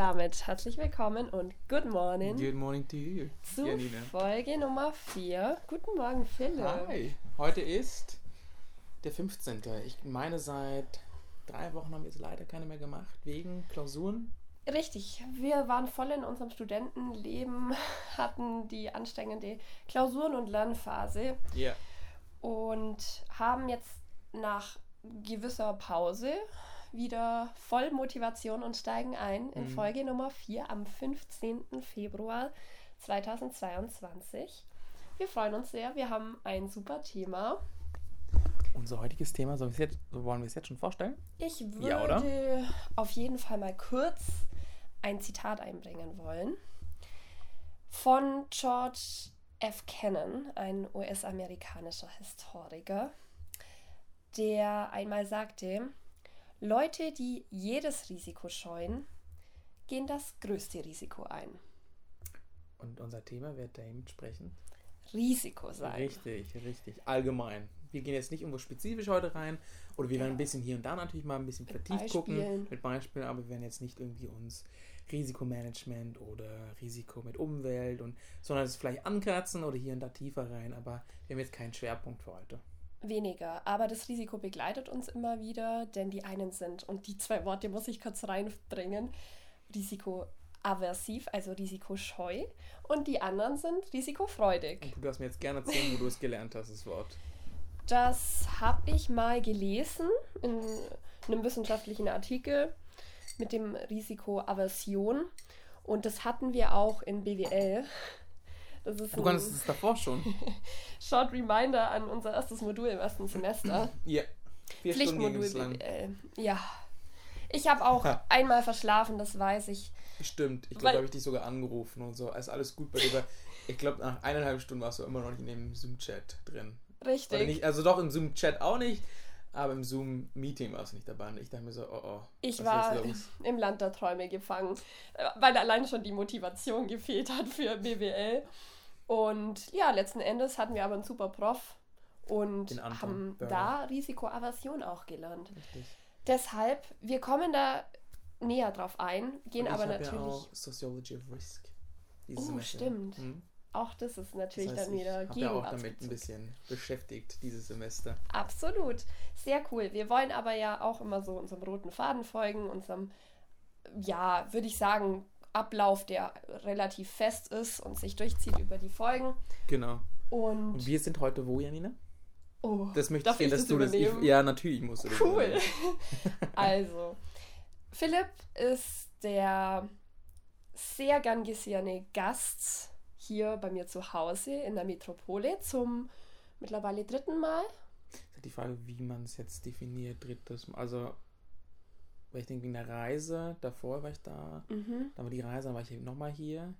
damit herzlich willkommen und good morning Good morning to you, zu Janina. Folge Nummer 4. Guten Morgen, Philipp. Hi. Heute ist der 15. Ich meine, seit drei Wochen haben wir jetzt leider keine mehr gemacht, wegen Klausuren. Richtig, wir waren voll in unserem Studentenleben, hatten die anstrengende Klausuren- und Lernphase Ja. und haben jetzt nach gewisser Pause wieder voll Motivation und steigen ein in Mhm. Folge Nummer 4 am 15. Februar 2022. Wir freuen uns sehr, wir haben ein super Thema. Unser heutiges Thema, jetzt, so wollen wir es jetzt schon vorstellen? Ich würde Ja, oder? auf jeden Fall mal kurz ein Zitat einbringen wollen von George F. Kennan, ein US-amerikanischer Historiker, der einmal sagte, Leute, die jedes Risiko scheuen, gehen das größte Risiko ein. Und unser Thema wird dementsprechend Risiko sein. richtig, richtig, allgemein. Wir gehen jetzt nicht irgendwo spezifisch heute rein oder wir werden ein bisschen hier und da natürlich mal ein bisschen vertieft Beispielen. gucken mit Beispielen, aber wir werden jetzt nicht irgendwie uns Risikomanagement oder Risiko mit Umwelt und sondern es vielleicht ankratzen oder hier und da tiefer rein, aber wir haben jetzt keinen Schwerpunkt für heute. Weniger, aber das Risiko begleitet uns immer wieder, denn die einen sind, und die zwei Worte muss ich kurz reinbringen, risikoaversiv, also risikoscheu, und die anderen sind risikofreudig. Und du darfst mir jetzt gerne erzählen, wo du es gelernt hast, das Wort. Das habe ich mal gelesen in einem wissenschaftlichen Artikel mit dem Risikoaversion und das hatten wir auch in BWL. Das ist Du konntest es davor schon. Short Reminder an unser erstes Modul im ersten Semester. Ja. Vier Pflichtmodul. BWL. Ja. Ich habe auch einmal verschlafen, das weiß ich. Stimmt. Ich glaube, da habe ich dich sogar angerufen und so. Ist alles gut bei dir? Ich glaube, nach eineinhalb Stunden warst du immer noch nicht in dem Zoom-Chat drin. Richtig. nicht, also doch im Zoom-Chat auch nicht, aber im Zoom-Meeting warst du nicht dabei. Und ich dachte mir so, oh oh. Ich was war im Land der Träume gefangen, äh, weil allein schon die Motivation gefehlt hat für BWL. Und ja, letzten Endes hatten wir aber einen super Prof und haben Börner. da Risikoaversion auch gelernt. Richtig. Deshalb, wir kommen da näher drauf ein, gehen aber natürlich. Ja auch Sociology of Risk. Oh, Semester. stimmt. Mhm. Auch das ist Das natürlich heißt, dann wieder ich habe ja auch damit ein bisschen beschäftigt dieses Semester. Absolut. Sehr cool. Wir wollen aber ja auch immer so unserem roten Faden folgen, unserem, ja, würde ich sagen, Ablauf, der relativ fest ist und sich durchzieht über die Folgen. Genau. Und, Und wir sind heute wo, Janina? oh, Das möchte ich gerne, dass du das. Ich, ja, natürlich musst du das. Cool. Also, Philipp ist der sehr gern gesehene Gast hier bei mir zu Hause in der Metropole zum mittlerweile dritten Mal. die Frage, wie man es jetzt definiert, drittes Mal. Also, weil ich denke, wegen der Reise, davor war ich da, Mhm. dann war die Reise, dann war ich nochmal hier.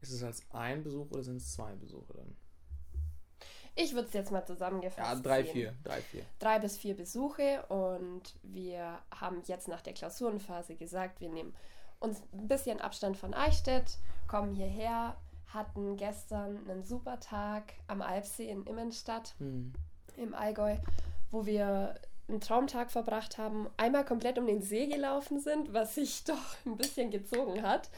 Ist es als ein Besuch oder sind es zwei Besuche dann? Ich würde es jetzt mal zusammengefasst Ja, drei, sehen. vier. Drei, vier. drei bis vier Besuche und wir haben jetzt nach der Klausurenphase gesagt, wir nehmen uns ein bisschen Abstand von Eichstätt, kommen hierher, hatten gestern einen super Tag am Alpsee in Immenstadt Hm. im Allgäu, wo wir einen Traumtag verbracht haben, einmal komplett um den See gelaufen sind, was sich doch ein bisschen gezogen hat.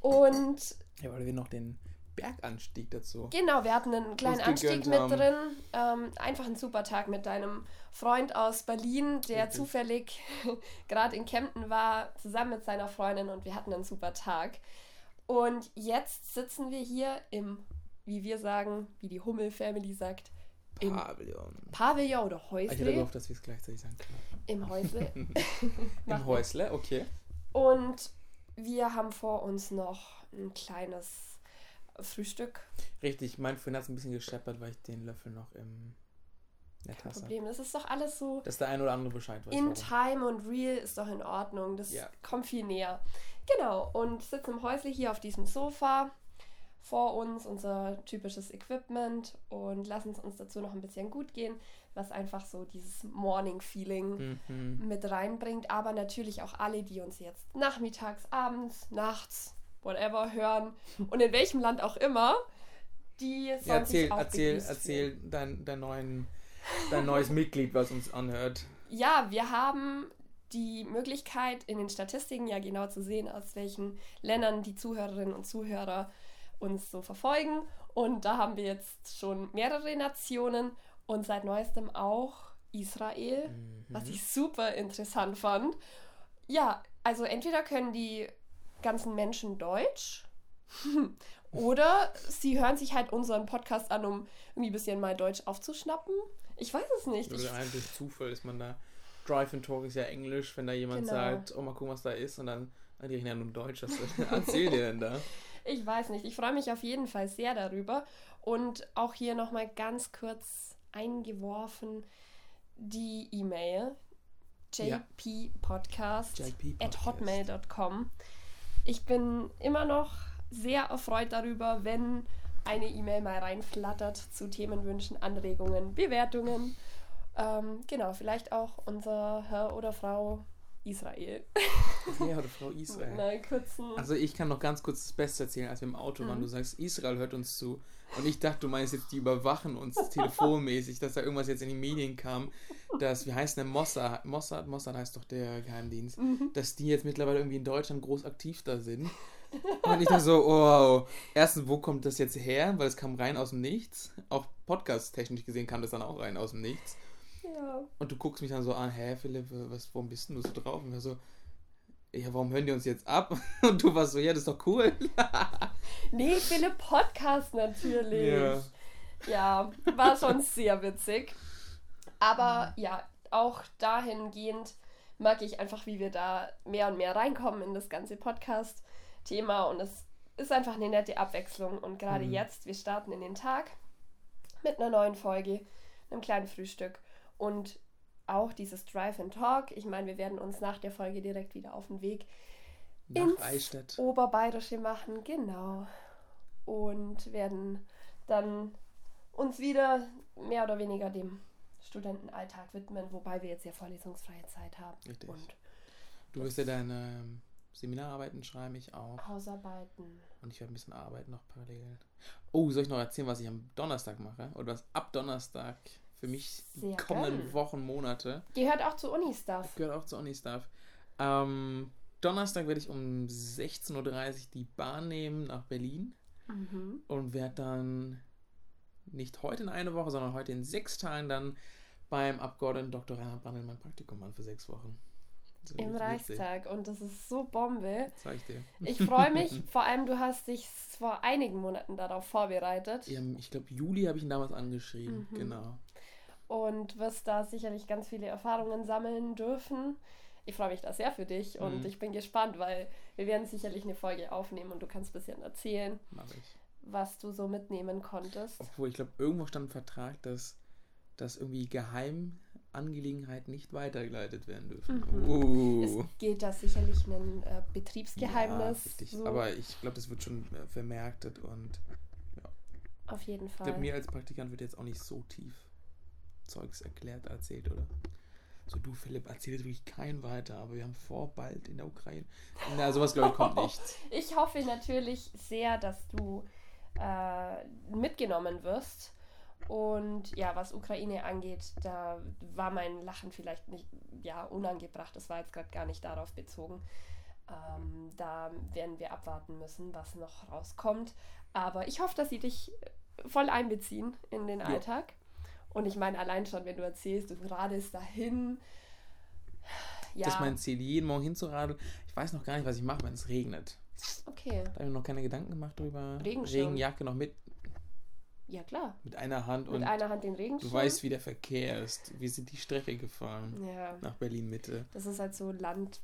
Und Ja, weil wir noch den Berganstieg dazu. Genau, wir hatten einen kleinen Anstieg mit haben. drin. Ähm, einfach ein super Tag mit deinem Freund aus Berlin, der Richtig. zufällig gerade in Kempten war, zusammen mit seiner Freundin und wir hatten einen super Tag. Und jetzt sitzen wir hier im, wie wir sagen, wie die Hummel-Family sagt, im Pavillon. Pavillon oder Ich hätte Häusle. gehofft, dass wir es gleichzeitig sagen können. Im Häusle. Im Häusle, okay. Und wir haben vor uns noch ein kleines Frühstück. Richtig, mein Freund hat es ein bisschen gescheppert, weil ich den Löffel noch im der Tasse. Problem. Das ist doch alles so Dass der ein oder andere Bescheid weiß. In warum. Time und Real ist doch in Ordnung. Das Ja. kommt viel näher. Genau, und sitzen im Häusle hier auf diesem Sofa. Vor uns unser typisches Equipment und lassen es uns dazu noch ein bisschen gut gehen, was einfach so dieses Morning-Feeling Mhm. mit reinbringt. Aber natürlich auch alle, die uns jetzt nachmittags, abends, nachts, whatever hören und in welchem Land auch immer, die sonst Ja, erzähl, auch erzähl, erzähl dein, dein, neuen, dein neues Mitglied, was uns anhört. Ja, wir haben die Möglichkeit, in den Statistiken ja genau zu sehen, aus welchen Ländern die Zuhörerinnen und Zuhörer uns so verfolgen. Und da haben wir jetzt schon mehrere Nationen und seit neuestem auch Israel, was ich super interessant fand. Ja, also entweder können die ganzen Menschen Deutsch oder sie hören sich halt unseren Podcast an, um irgendwie ein bisschen mal Deutsch aufzuschnappen. Ich weiß es nicht. Ich, Oder eigentlich Zufall ist man da. Drive and Talk ist ja Englisch, wenn da jemand Genau. sagt, oh mal gucken, was da ist, und dann, ah, die reden ja nur Deutsch, was erzählt ihr denn da? Ich weiß nicht. Ich freue mich auf jeden Fall sehr darüber. Und auch hier nochmal ganz kurz eingeworfen die E-Mail Ja. jppodcast JP at hotmail.com. Ich bin immer noch sehr erfreut darüber, wenn eine E-Mail mal reinflattert zu Themenwünschen, Anregungen, Bewertungen. Ähm, genau, vielleicht auch unser Herr oder Frau Israel. Ja, oder Frau Israel. Einer kurzen. Also ich kann noch ganz kurz das Beste erzählen, als wir im Auto waren. Du sagst, Israel hört uns zu. Und ich dachte, du meinst jetzt, die überwachen uns telefonmäßig, dass da irgendwas jetzt in die Medien kam, dass, wie heißt der Mossad, Mossad, Mossad heißt doch der Geheimdienst, dass die jetzt mittlerweile irgendwie in Deutschland groß aktiv da sind. Und ich dachte so, wow. Erstens, wo kommt das jetzt her? Weil es kam rein aus dem Nichts. Auch podcast-technisch gesehen kam das dann auch rein aus dem Nichts. Ja. Und du guckst mich dann so an, hä, Philipp, was, warum bist denn du so drauf? Und wir so, ja, warum hören die uns jetzt ab? Und du warst so, ja, das ist doch cool. Nee, Philipp Podcast natürlich. Ja. Ja, war schon sehr witzig. Aber ja, auch dahingehend mag ich einfach, wie wir da mehr und mehr reinkommen in das ganze Podcast-Thema. Und es ist einfach eine nette Abwechslung. Und gerade Mhm. jetzt, wir starten in den Tag mit einer neuen Folge, einem kleinen Frühstück und auch dieses Drive and Talk. Ich meine, wir werden uns nach der Folge direkt wieder auf den Weg Nach ins Eichstätt. Oberbayerische machen, genau. Und werden dann uns wieder mehr oder weniger dem Studentenalltag widmen, wobei wir jetzt ja vorlesungsfreie Zeit haben. Richtig. Und Du wirst ja deine ähm, Seminararbeiten schreiben, ich auch. Hausarbeiten. Und ich werde ein bisschen arbeiten noch parallel. Oh, soll ich noch erzählen, was ich am Donnerstag mache? Oder was ab Donnerstag für mich die Sehr kommenden gern. Wochen, Monate. Gehört auch zu Uni-Stuff. Gehört auch zu Uni-Stuff. Ähm, Donnerstag werde ich um 16.30 Uhr die Bahn nehmen nach Berlin Mhm. und werde dann nicht heute in eine Woche, sondern heute in sechs Tagen dann beim Abgeordneten Dr. Reinhard Brandl mein Praktikum machen für sechs Wochen. Im. Reichstag. Und das ist so Bombe. Zeig ich dir. Ich freue mich, vor allem du hast dich vor einigen Monaten darauf vorbereitet Ja, ich glaube, Juli habe ich ihn damals angeschrieben. Mhm. Genau. Und wirst da sicherlich ganz viele Erfahrungen sammeln dürfen. Ich freue mich da sehr für dich und Mhm. ich bin gespannt, weil wir werden sicherlich eine Folge aufnehmen und du kannst ein bisschen erzählen, ich. was du so mitnehmen konntest. Obwohl, ich glaube, irgendwo stand im Vertrag, dass, dass irgendwie Geheimangelegenheiten nicht weitergeleitet werden dürfen. Mhm. Uh. Es gilt da sicherlich ein äh, Betriebsgeheimnis. Ja, richtig. so, Aber ich glaube, das wird schon äh, vermerktet und auf jeden ich Fall. glaube, mir als Praktikant wird jetzt auch nicht so tief Zeugs erklärt, erzählt, oder? So, du Philipp, erzähl jetzt wirklich keinen weiter, aber wir haben vor, bald in der Ukraine. Na, sowas glaube ich kommt nicht. Ich hoffe natürlich sehr, dass du äh, mitgenommen wirst. Und ja, was Ukraine angeht, da war mein Lachen vielleicht nicht ja, unangebracht. Das war jetzt gerade gar nicht darauf bezogen. Ähm, da werden wir abwarten müssen, was noch rauskommt. Aber ich hoffe, dass sie dich voll einbeziehen in den Alltag. Und ich meine, allein schon, wenn du erzählst, du radelst dahin. Ja, Das ist mein Ziel, jeden Morgen hinzuradeln. Ich weiß noch gar nicht, was ich mache, wenn es regnet. okay. Da habe ich mir noch keine Gedanken gemacht drüber. Regenschirm. Regenjacke noch mit, Ja, klar. mit einer Hand Mit und einer Hand den Regenschirm. du weißt, wie der Verkehr ist. Wir sind die Strecke gefahren Ja, nach Berlin Mitte. das ist halt so Land.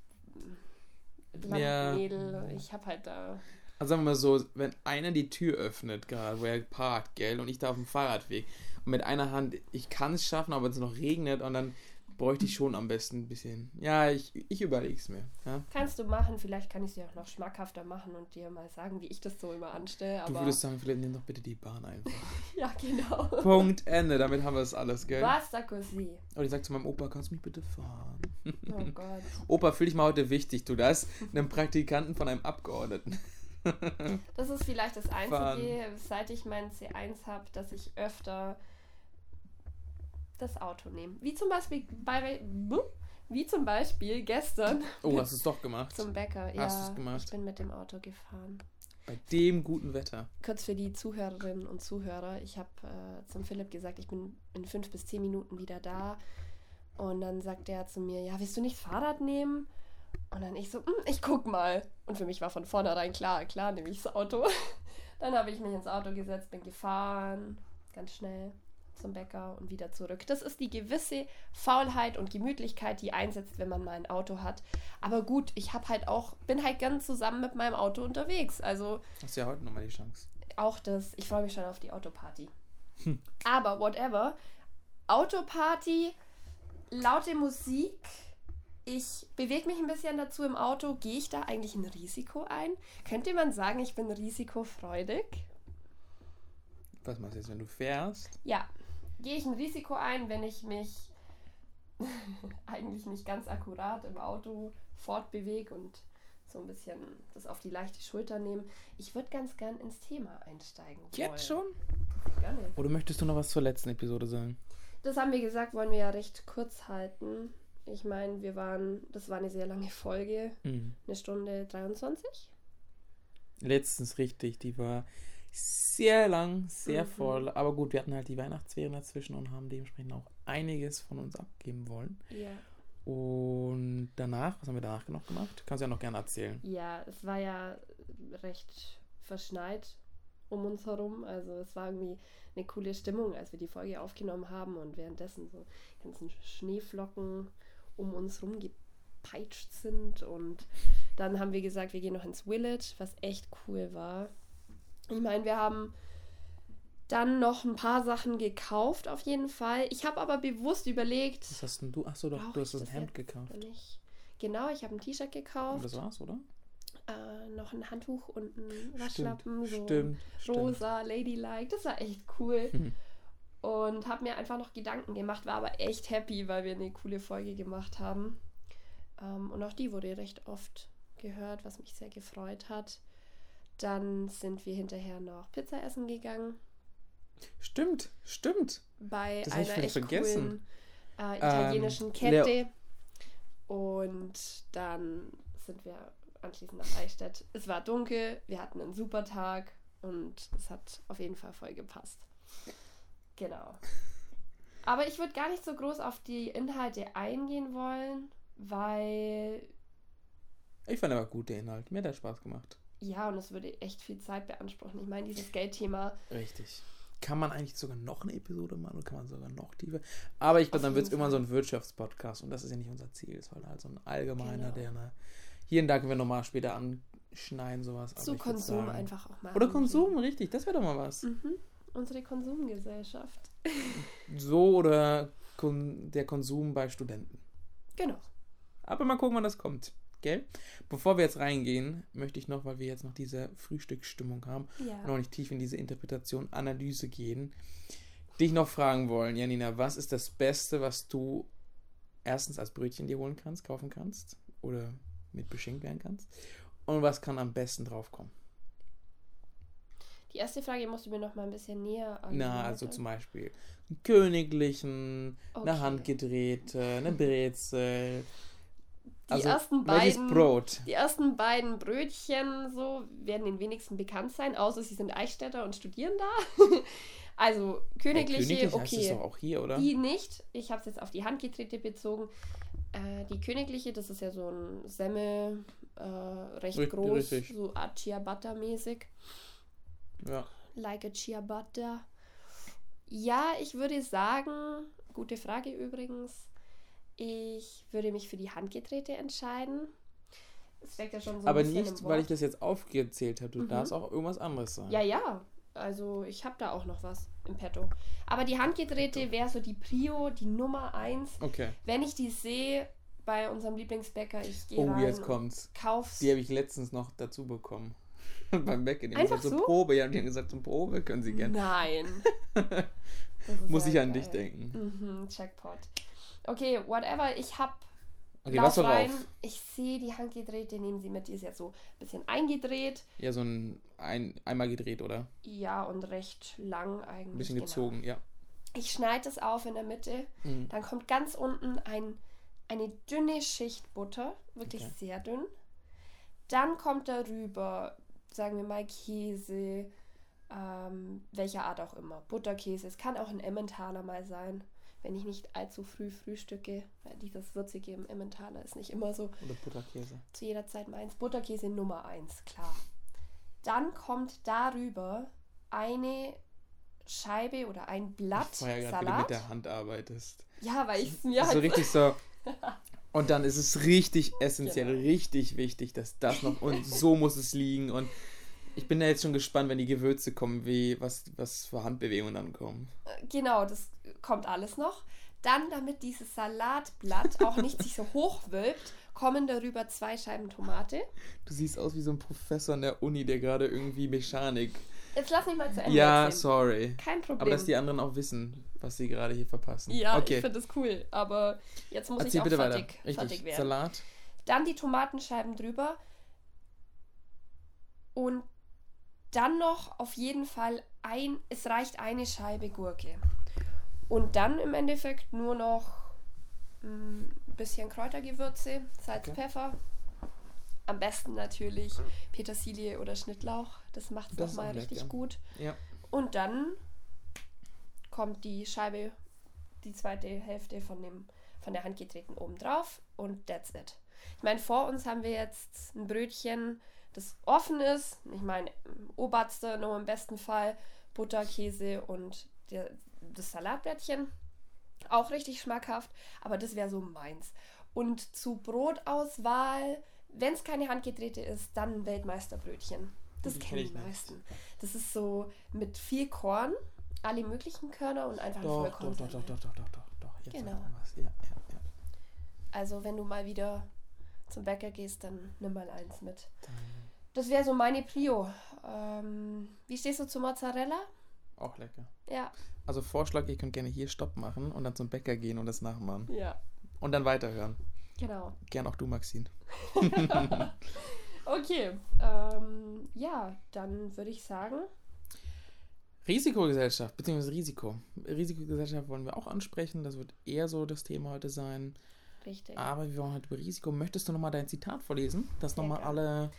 Ja. Landmädel. Ich hab halt da. Also sagen wir mal so, wenn einer die Tür öffnet, gerade wo er parkt, gell, und ich da auf dem Fahrradweg mit einer Hand, ich kann es schaffen, aber wenn es noch regnet und dann bräuchte ich schon am besten ein bisschen. Ja, ich, ich überlege es mir. Ja? Kannst du machen, vielleicht kann ich es dir auch noch schmackhafter machen und dir mal sagen, wie ich das so immer anstelle. Du würdest sagen, Philipp, nimm doch bitte die Bahn einfach. ja, genau. Punkt, Ende. Damit haben wir es alles, gell? Basta così. Und ich sag zu meinem Opa, kannst du mich bitte fahren? Oh Gott. Opa, fühl dich mal heute wichtig, du das? Einem Praktikanten von einem Abgeordneten. Das ist vielleicht das Einzige, Fahren. seit ich meinen C1 habe, dass ich öfter das Auto nehme. Wie zum Beispiel bei wie zum Beispiel gestern Oh, hast du es doch gemacht. zum Bäcker. Hast ja, du's gemacht? ich bin mit dem Auto gefahren. Bei dem guten Wetter. Kurz für die Zuhörerinnen und Zuhörer. Ich habe äh, zum Philipp gesagt, ich bin in fünf bis zehn Minuten wieder da. Und dann sagt er zu mir, ja, willst du nicht Fahrrad nehmen? Und dann ich so, "Hm, ich guck mal. Und für mich war von vornherein klar, klar nehme ich das Auto. Dann habe ich mich ins Auto gesetzt, bin gefahren, ganz schnell zum Bäcker und wieder zurück. Das ist die gewisse Faulheit und Gemütlichkeit, die einsetzt, wenn man mal ein Auto hat. Aber gut, ich habe halt auch, bin halt gern zusammen mit meinem Auto unterwegs. Also Hast ja heute nochmal die Chance. auch das, ich freue mich schon auf die Autoparty. Aber whatever. Autoparty, laute Musik. Ich bewege mich ein bisschen dazu im Auto. Gehe ich da eigentlich ein Risiko ein? Könnte man sagen, ich bin risikofreudig? Was machst du jetzt, wenn du fährst? Ja. Gehe ich ein Risiko ein, wenn ich mich eigentlich nicht ganz akkurat im Auto fortbewege und so ein bisschen das auf die leichte Schulter nehme? Ich würde ganz gern ins Thema einsteigen. Jetzt schon? wollen. Gerne. Oder möchtest du noch was zur letzten Episode sagen? Das haben wir gesagt, wollen wir ja recht kurz halten. Ich meine, wir waren, das war eine sehr lange Folge, Mhm. eine Stunde 23. Letztens richtig, die war sehr lang, sehr Mhm. voll. Aber gut, wir hatten halt die Weihnachtsferien dazwischen und haben dementsprechend auch einiges von uns abgeben wollen. Ja. Und danach, was haben wir danach noch gemacht? Kannst du ja noch gerne erzählen. Ja, es war ja recht verschneit um uns herum. Also es war irgendwie eine coole Stimmung, als wir die Folge aufgenommen haben und währenddessen so ganzen Schneeflocken um uns rum gepeitscht sind. Und dann haben wir gesagt, wir gehen noch ins Village, was echt cool war. Ich meine, wir haben dann noch ein paar Sachen gekauft, auf jeden Fall. Ich habe aber bewusst überlegt, Was hast denn du? Achso, doch, du hast ein Hemd gekauft. nicht. Genau, ich habe ein T-Shirt Und gekauft, das war's, oder? äh, noch ein Handtuch und ein Waschlappen, so Stimmt, stimmt. rosa, ladylike. Das war echt cool. Mhm. Und habe mir einfach noch Gedanken gemacht, war aber echt happy, weil wir eine coole Folge gemacht haben. Ähm, und auch die wurde recht oft gehört, was mich sehr gefreut hat. Dann sind wir hinterher noch Pizza essen gegangen Stimmt, stimmt. bei Das einer echt vergessen. coolen äh, italienischen Ähm, Kette. Und dann sind wir anschließend nach Eichstätt. Es war dunkel, wir hatten einen super Tag und es hat auf jeden Fall voll gepasst. Genau. Aber ich würde gar nicht so groß auf die Inhalte eingehen wollen, weil Ich fand aber gut der Inhalt. Mir hat der Spaß gemacht. Ja, und es würde echt viel Zeit beanspruchen. Ich meine, dieses Geldthema Richtig. Kann man eigentlich sogar noch eine Episode machen oder kann man sogar noch tiefer? Aber ich glaube, dann wird es immer so ein Wirtschaftspodcast und das ist ja nicht unser Ziel. Es war halt so ein allgemeiner, Genau. der eine. Hier und da können wir nochmal später anschneiden, sowas. würd Konsum sagen- einfach auch mal. Oder Konsum, richtig. Das wäre doch mal was. Mhm. Unsere Konsumgesellschaft. So oder kon der Konsum bei Studenten. Genau. Aber mal gucken, wann das kommt. Gell? Bevor wir jetzt reingehen, möchte ich noch, weil wir jetzt noch diese Frühstücksstimmung haben, Ja. noch nicht tief in diese Interpretation, Analyse gehen, dich noch fragen wollen, Janina, was ist das Beste, was du erstens als Brötchen dir holen kannst, kaufen kannst oder mit beschenkt werden kannst? Und was kann am besten draufkommen? Die erste Frage musst du mir noch mal ein bisschen näher an. Na, also zum Beispiel einen königlichen, Okay. eine handgedrehte, eine Brezel. Die also, ersten beiden- Brot? Die ersten beiden Brötchen so werden den wenigsten bekannt sein, außer sie sind Eichstätter und studieren da. also königliche, Königlich heißt es okay. doch auch hier, oder? Die nicht. Ich habe es jetzt auf die Handgetrete bezogen. Äh, die königliche, das ist ja so ein Semmel, äh, recht Richtig, groß, richtig. so Art Ciabatta mäßig. Ja. Like a Ciabatta. Ja, ich würde sagen, gute Frage übrigens, ich würde mich für die Handgetrete entscheiden. Es steckt ja schon so ein Aber bisschen nicht, im weil ich Wort. das jetzt aufgezählt habe. Du Mhm. darfst auch irgendwas anderes sagen. Ja, ja. Also ich habe da auch noch was im Petto. Aber die Handgedrehte wäre so die Prio, die Nummer eins. Okay. Wenn ich die sehe bei unserem Lieblingsbäcker, ich gehe Oh, rein jetzt kommt's. kauf's. Die habe ich letztens noch dazu bekommen. Beim Bäcker. Die haben Einfach gesagt, so? Probe. Ja, die haben gesagt, zum Probe können sie gerne. Nein. Das Muss ich an geil. dich denken. Mhm, Jackpot. Okay, whatever. Ich habe Okay, lauf was rein. drauf? Ich sehe die Handgedrehte, nehmen sie mit. Die ist jetzt so ein bisschen eingedreht. Ja, so ein, ein einmal gedreht, oder? Ja, und recht lang eigentlich. Ein bisschen genau. gezogen, ja. Ich schneide es auf in der Mitte. Mhm. Dann kommt ganz unten ein, eine dünne Schicht Butter, wirklich Okay. sehr dünn. Dann kommt darüber, sagen wir mal, Käse, ähm, welcher Art auch immer. Butterkäse, es kann auch ein Emmentaler mal sein, wenn ich nicht allzu früh frühstücke, weil dieses Würzige im Emmentaler ist nicht immer so Oder Butterkäse. zu jeder Zeit meins. Butterkäse Nummer 1, klar. Dann kommt darüber eine Scheibe oder ein Blatt Ich feier gerade, wie du mit Salat. der Hand arbeitest. Ja, weil ich es mir so halt richtig so. Und dann ist es richtig essentiell, Genau. richtig wichtig, dass das noch und so muss es liegen. Und ich bin da jetzt schon gespannt, wenn die Gewürze kommen, wie was, was für Handbewegungen dann kommen. Genau, das kommt alles noch. Dann, damit dieses Salatblatt auch nicht sich so hochwölbt, kommen darüber zwei Scheiben Tomate. Du siehst aus wie so ein Professor an der Uni, der gerade irgendwie Mechanik. Jetzt lass mich mal zu Ende Ja, erzählen. sorry. Kein Problem. Aber dass die anderen auch wissen, was sie gerade hier verpassen. ja, ich okay. finde das cool, aber jetzt muss Erzähl ich auch bitte fertig, weiter. Fertig werden. Salat. Dann die Tomatenscheiben drüber. Und dann noch auf jeden Fall ein, es reicht eine Scheibe Gurke. Und dann im Endeffekt nur noch ein bisschen Kräutergewürze, Salz, Okay. Pfeffer. Am besten natürlich Petersilie oder Schnittlauch. Das macht es nochmal richtig lecker. gut. Ja. Und dann kommt die Scheibe, die zweite Hälfte von, dem, von der Hand getreten oben drauf und that's it. Ich meine, vor uns haben wir jetzt ein Brötchen, das offen ist. Ich meine, Oberste noch im besten Fall Butter, Käse und der, das Salatblättchen. Auch richtig schmackhaft, aber das wäre so meins. Und zu Brotauswahl, wenn es keine handgedrehte ist, dann Weltmeisterbrötchen. Das Die kenn kennen ich die meisten. Das ist so mit viel Korn, alle möglichen Körner und einfach ein Doch, doch, doch, Vollkorn. doch, doch, doch, doch, doch, doch. Jetzt Genau. Ja, ja, ja. Also wenn du mal wieder zum Bäcker gehst, dann nimm mal eins mit. Dann Das wäre so meine Prio. Ähm, wie stehst du zu Mozzarella? auch lecker. Ja. Also Vorschlag, ihr könnt gerne hier Stopp machen und dann zum Bäcker gehen und das nachmachen. Ja. Und dann weiterhören. Genau. Gern auch du, Maxine. Okay. Ähm, ja, dann würde ich sagen, Risikogesellschaft, beziehungsweise Risiko. Risikogesellschaft wollen wir auch ansprechen. Das wird eher so das Thema heute sein. richtig. Aber wir wollen heute über Risiko. Möchtest du nochmal dein Zitat vorlesen? Dass Sehr nochmal alle.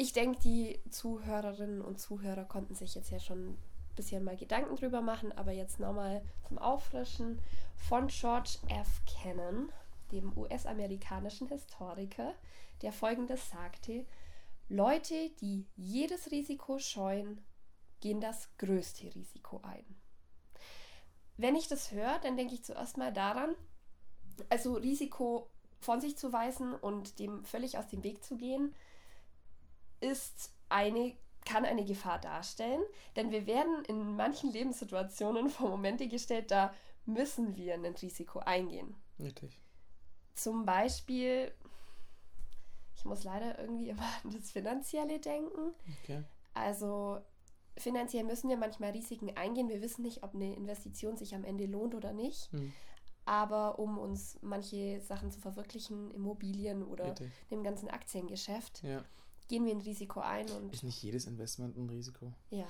Ich denke, die Zuhörerinnen und Zuhörer konnten sich jetzt ja schon ein bisschen mal Gedanken drüber machen, aber jetzt nochmal zum Auffrischen von George F. Kennan, dem US-amerikanischen Historiker, der folgendes sagte: Leute, die jedes Risiko scheuen, gehen das größte Risiko ein. Wenn ich das höre, dann denke ich zuerst mal daran, also Risiko von sich zu weisen und dem völlig aus dem Weg zu gehen, ist eine, kann eine Gefahr darstellen, denn wir werden in manchen Lebenssituationen vor Momente gestellt, da müssen wir ein Risiko eingehen. Richtig. Zum Beispiel, ich muss leider irgendwie immer an das Finanzielle denken. Okay. Also finanziell müssen wir manchmal Risiken eingehen. Wir wissen nicht, ob eine Investition sich am Ende lohnt oder nicht. Hm. Aber um uns manche Sachen zu verwirklichen, Immobilien oder Richtig. dem ganzen Aktiengeschäft, Ja. Gehen wir ein Risiko ein und Ist nicht jedes Investment ein Risiko? ja.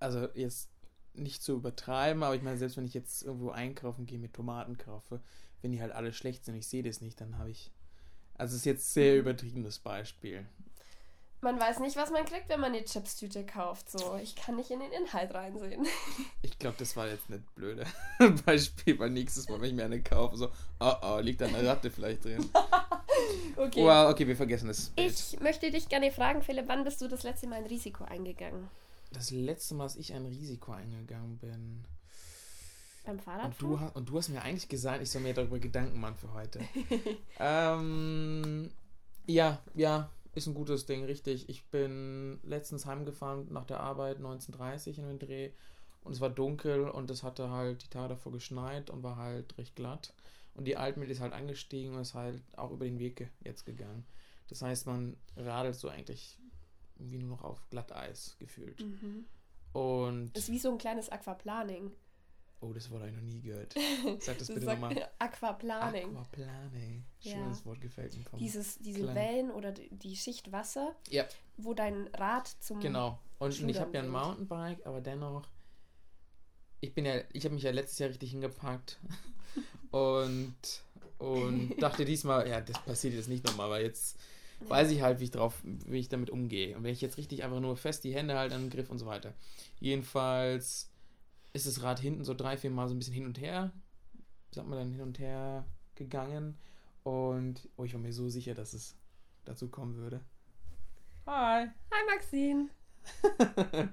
Also jetzt nicht zu übertreiben, aber ich meine, selbst wenn ich jetzt irgendwo einkaufen gehe, mit Tomaten kaufe, wenn die halt alle schlecht sind und ich sehe das nicht, dann habe ich. Also es ist jetzt sehr übertriebenes Beispiel. Man weiß nicht, was man kriegt, wenn man eine Chipstüte kauft. So, ich kann nicht in den Inhalt reinsehen. Ich glaube, das war jetzt nicht blöde Beispiel, weil nächstes Mal, wenn ich mir eine kaufe, so, oh oh, liegt da eine Ratte vielleicht drin. Okay. Wow, okay, wir vergessen das Bild. Ich möchte dich gerne fragen, Philipp, wann bist du das letzte Mal ein Risiko eingegangen? Das letzte Mal, dass ich ein Risiko eingegangen bin. Beim Und Fahrradfahren? du, und du hast mir eigentlich gesagt, ich soll mir darüber Gedanken machen für heute. ähm, ja, ja, ist ein gutes Ding, richtig. Ich bin letztens heimgefahren nach der Arbeit, 19.30 in den Dreh. Und es war dunkel und es hatte halt die Tage davor geschneit und war halt recht glatt. Und die Altmilch ist halt angestiegen und ist halt auch über den Weg jetzt gegangen. Das heißt, man radelt so eigentlich wie nur noch auf Glatteis gefühlt. Mhm. Und. Ist wie so ein kleines Aquaplaning. Oh, das Wort habe ich noch nie gehört. Sag das Das bitte nochmal. Aquaplaning. Aquaplaning. Ja. Schönes Wort gefällt mir. Dieses, diese Klang. Wellen oder die Schicht Wasser, Ja, wo dein Rad zum. genau. Und ich Schludern habe ja ein. Mountainbike, aber dennoch. Ich bin ja, ich habe mich ja letztes Jahr richtig hingepackt und, und dachte diesmal, ja, das passiert jetzt nicht nochmal, weil jetzt weiß ich halt, wie ich drauf, wie ich damit umgehe. Und wenn ich jetzt richtig einfach nur fest die Hände halte an den Griff und so weiter. Jedenfalls ist das Rad hinten so drei, vier Mal so ein bisschen hin und her, sagt man dann, hin und her gegangen. Und oh, ich war mir so sicher, dass es dazu kommen würde. Hi. Hi Maxine.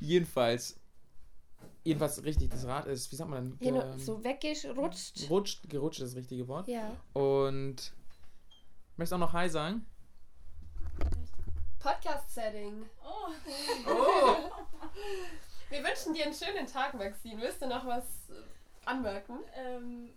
jedenfalls, jedenfalls richtig, das Rad ist, wie sagt man dann? Genau, Ge- so weggerutscht. Gerutscht, gerutscht ist das richtige Wort. Ja. Und möchtest auch noch Hi sagen? Podcast-Setting. Oh, Oh! Wir wünschen dir einen schönen Tag, Maxine. Willst du noch was anmerken? ähm,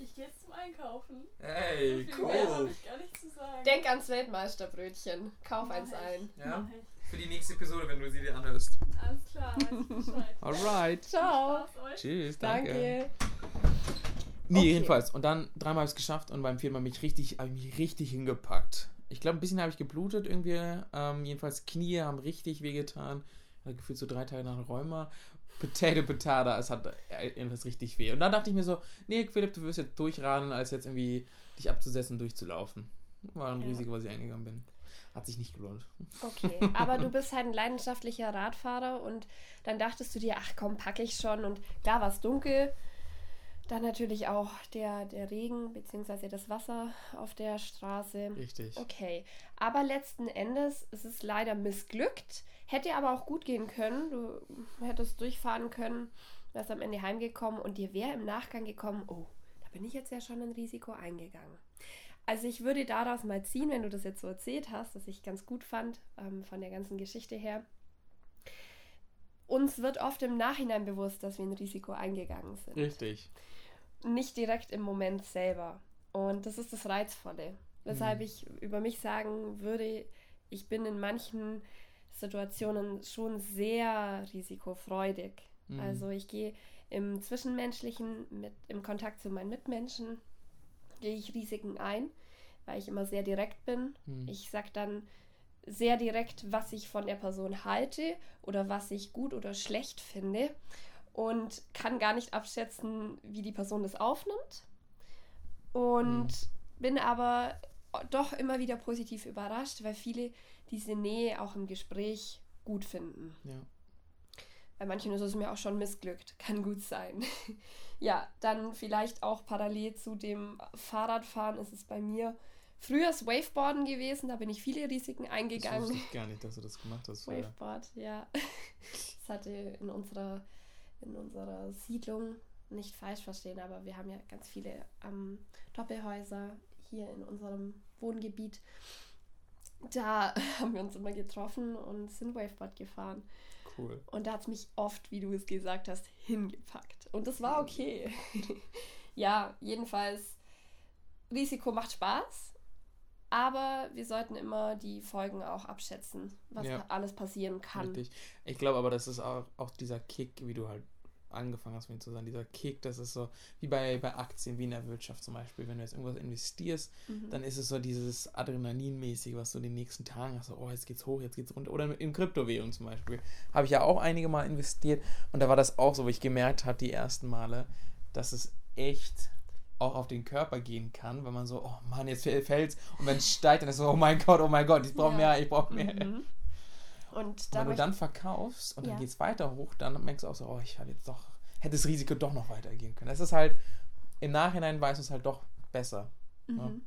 ich gehe jetzt zum Einkaufen. Hey, Viel mehr habe cool. ich gar nicht zu sagen. Denk ans Weltmeisterbrötchen. Kauf Mach eins ich. ein. Ja. Für die nächste Episode, wenn du sie dir anhörst. Alles klar. Alright. Ciao. Tschüss, danke. Danke. Nee, Okay. jedenfalls. Und dann dreimal habe ich es geschafft und beim vierten Mal mich richtig, habe ich mich richtig hingepackt. Ich glaube, ein bisschen habe ich geblutet irgendwie. Ähm, jedenfalls Knie haben richtig wehgetan. Hat gefühlt so drei Tage nach Rheuma. Potato, Potato, es hat irgendwas richtig weh. Und dann dachte ich mir so, nee, Philipp, du wirst jetzt durchradeln, als jetzt irgendwie dich abzusetzen und durchzulaufen. War ein Ja. Risiko, was ich eingegangen bin. Hat sich nicht gelohnt. Okay, aber du bist halt ein leidenschaftlicher Radfahrer und dann dachtest du dir, ach komm, packe ich schon. Und da war es dunkel. Dann natürlich auch der, der Regen bzw. das Wasser auf der Straße. Richtig. Okay, aber letzten Endes ist es leider missglückt. Hätte aber auch gut gehen können. Du hättest durchfahren können, wärst am Ende heimgekommen und dir wäre im Nachgang gekommen, oh, da bin ich jetzt ja schon ein Risiko eingegangen. Also ich würde daraus mal ziehen, wenn du das jetzt so erzählt hast, dass ich ganz gut fand ähm, von der ganzen Geschichte her. Uns wird oft im Nachhinein bewusst, dass wir ein Risiko eingegangen sind Richtig. nicht direkt im Moment selber. Und das ist das Reizvolle. Weshalb Mhm. ich über mich sagen würde, ich bin in manchen Situationen schon sehr risikofreudig. Mhm. Also ich gehe im Zwischenmenschlichen, mit, im Kontakt zu meinen Mitmenschen, gehe ich Risiken ein, weil ich immer sehr direkt bin. Mhm. Ich sage dann sehr direkt, was ich von der Person halte oder was ich gut oder schlecht finde und kann gar nicht abschätzen, wie die Person das aufnimmt. Und bin aber doch immer wieder positiv überrascht, weil viele diese Nähe auch im Gespräch gut finden. Ja. Bei manchen ist es mir auch schon missglückt. Kann gut sein. ja, dann vielleicht auch parallel zu dem Fahrradfahren ist es bei mir früher das Waveboarden gewesen. Da bin ich viele Risiken Das eingegangen. wusste ich gar nicht, dass du das gemacht hast. vorher. Waveboard, ja. Das hatte in unserer, in unserer Siedlung nicht falsch verstehen, aber wir haben ja ganz viele ähm, Doppelhäuser hier in unserem Wohngebiet. Da haben wir uns immer getroffen und sind Waveboard gefahren. Cool. Und da hat es mich oft, wie du es gesagt hast, hingepackt. Und das war okay. ja, jedenfalls, Risiko macht Spaß, aber wir sollten immer die Folgen auch abschätzen, was Ja. alles passieren kann. Richtig. Ich glaube aber, das ist auch, auch dieser Kick, wie du halt angefangen hast, mit zu sagen, dieser Kick, das ist so wie bei, bei Aktien, wie in der Wirtschaft zum Beispiel. Wenn du jetzt irgendwas investierst, Mhm. dann ist es so dieses Adrenalinmäßig, was du in den nächsten Tagen hast, so, oh, jetzt geht's hoch, jetzt geht's runter. Oder in Kryptowährung zum Beispiel. Habe ich ja auch einige Mal investiert und da war das auch so, wo ich gemerkt habe, die ersten Male, dass es echt auch auf den Körper gehen kann, wenn man so, oh Mann, jetzt fällt's und wenn es steigt, dann ist so, oh mein Gott, oh mein Gott, ich brauche Ja. mehr, ich brauche mehr. Mhm. Und da wenn du dann verkaufst und Ja. dann geht es weiter hoch, dann merkst du auch so, oh, ich hatte jetzt doch, hätte das Risiko doch noch weitergehen können. Das ist halt, im Nachhinein weißt du es halt doch besser. Ja. Mhm.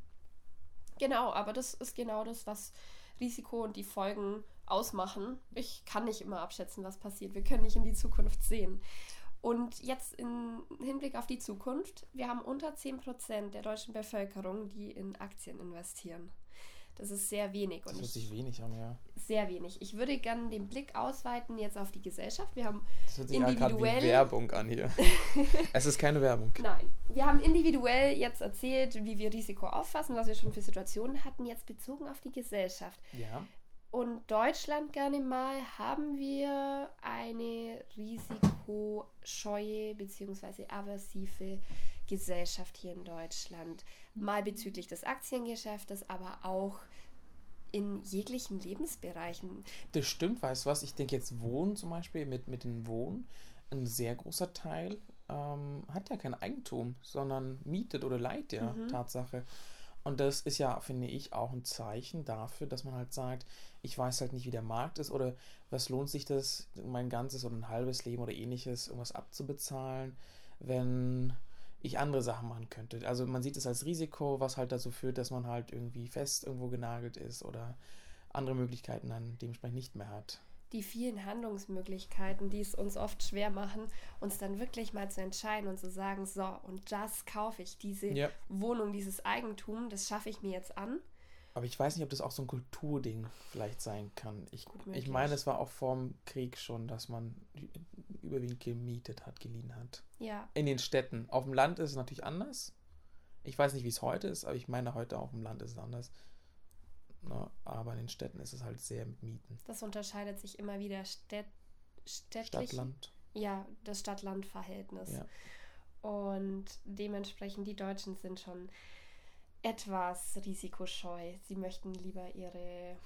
Genau, aber das ist genau das, was Risiko und die Folgen ausmachen. Ich kann nicht immer abschätzen, was passiert. Wir können nicht in die Zukunft sehen. Und jetzt im Hinblick auf die Zukunft, wir haben unter 10% der deutschen Bevölkerung, die in Aktien investieren. Das ist sehr wenig. Das Und hört ich, sich wenig an, ja. sehr wenig. Ich würde gerne den Blick ausweiten jetzt auf die Gesellschaft. Wir haben Das hört sich Individuell- Werbung an hier. es ist keine Werbung. Nein. Wir haben individuell jetzt erzählt, wie wir Risiko auffassen, was wir schon für Situationen hatten, jetzt bezogen auf die Gesellschaft. Ja. und Deutschland gerne mal haben wir eine risikoscheue bzw. aversive Gesellschaft hier in Deutschland. Mal bezüglich des Aktiengeschäftes, aber auch in jeglichen Lebensbereichen. Das stimmt, weißt du was? Ich denke jetzt Wohnen zum Beispiel, mit, mit dem Wohnen, ein sehr großer Teil ähm, hat ja kein Eigentum, sondern mietet oder leiht ja, Tatsache. Und das ist ja, finde ich, auch ein Zeichen dafür, dass man halt sagt, ich weiß halt nicht, wie der Markt ist oder was lohnt sich das, mein ganzes oder ein halbes Leben oder ähnliches, irgendwas abzubezahlen, wenn ich andere Sachen machen könnte. Also man sieht es als Risiko, was halt dazu führt, dass man halt irgendwie fest irgendwo genagelt ist oder andere Möglichkeiten dann dementsprechend nicht mehr hat. Die vielen Handlungsmöglichkeiten, die es uns oft schwer machen, uns dann wirklich mal zu entscheiden und zu sagen, so, und das kaufe ich, diese Ja. Wohnung, dieses Eigentum, das schaffe ich mir jetzt an. Aber ich weiß nicht, ob das auch so ein Kulturding vielleicht sein kann. Ich, ich meine, es war auch vorm Krieg schon, dass man überwiegend gemietet hat, geliehen hat. Ja, In den Städten. Auf dem Land ist es natürlich anders. Ich weiß nicht, wie es heute ist, aber ich meine, heute auch im Land ist es anders. Na, aber in den Städten ist es halt sehr mit Mieten. das unterscheidet sich immer wieder städt städtlich. Stadt-Land. Ja, das Stadt-Land-Verhältnis. Ja. Und dementsprechend, die Deutschen sind schon etwas risikoscheu. Sie möchten lieber ihre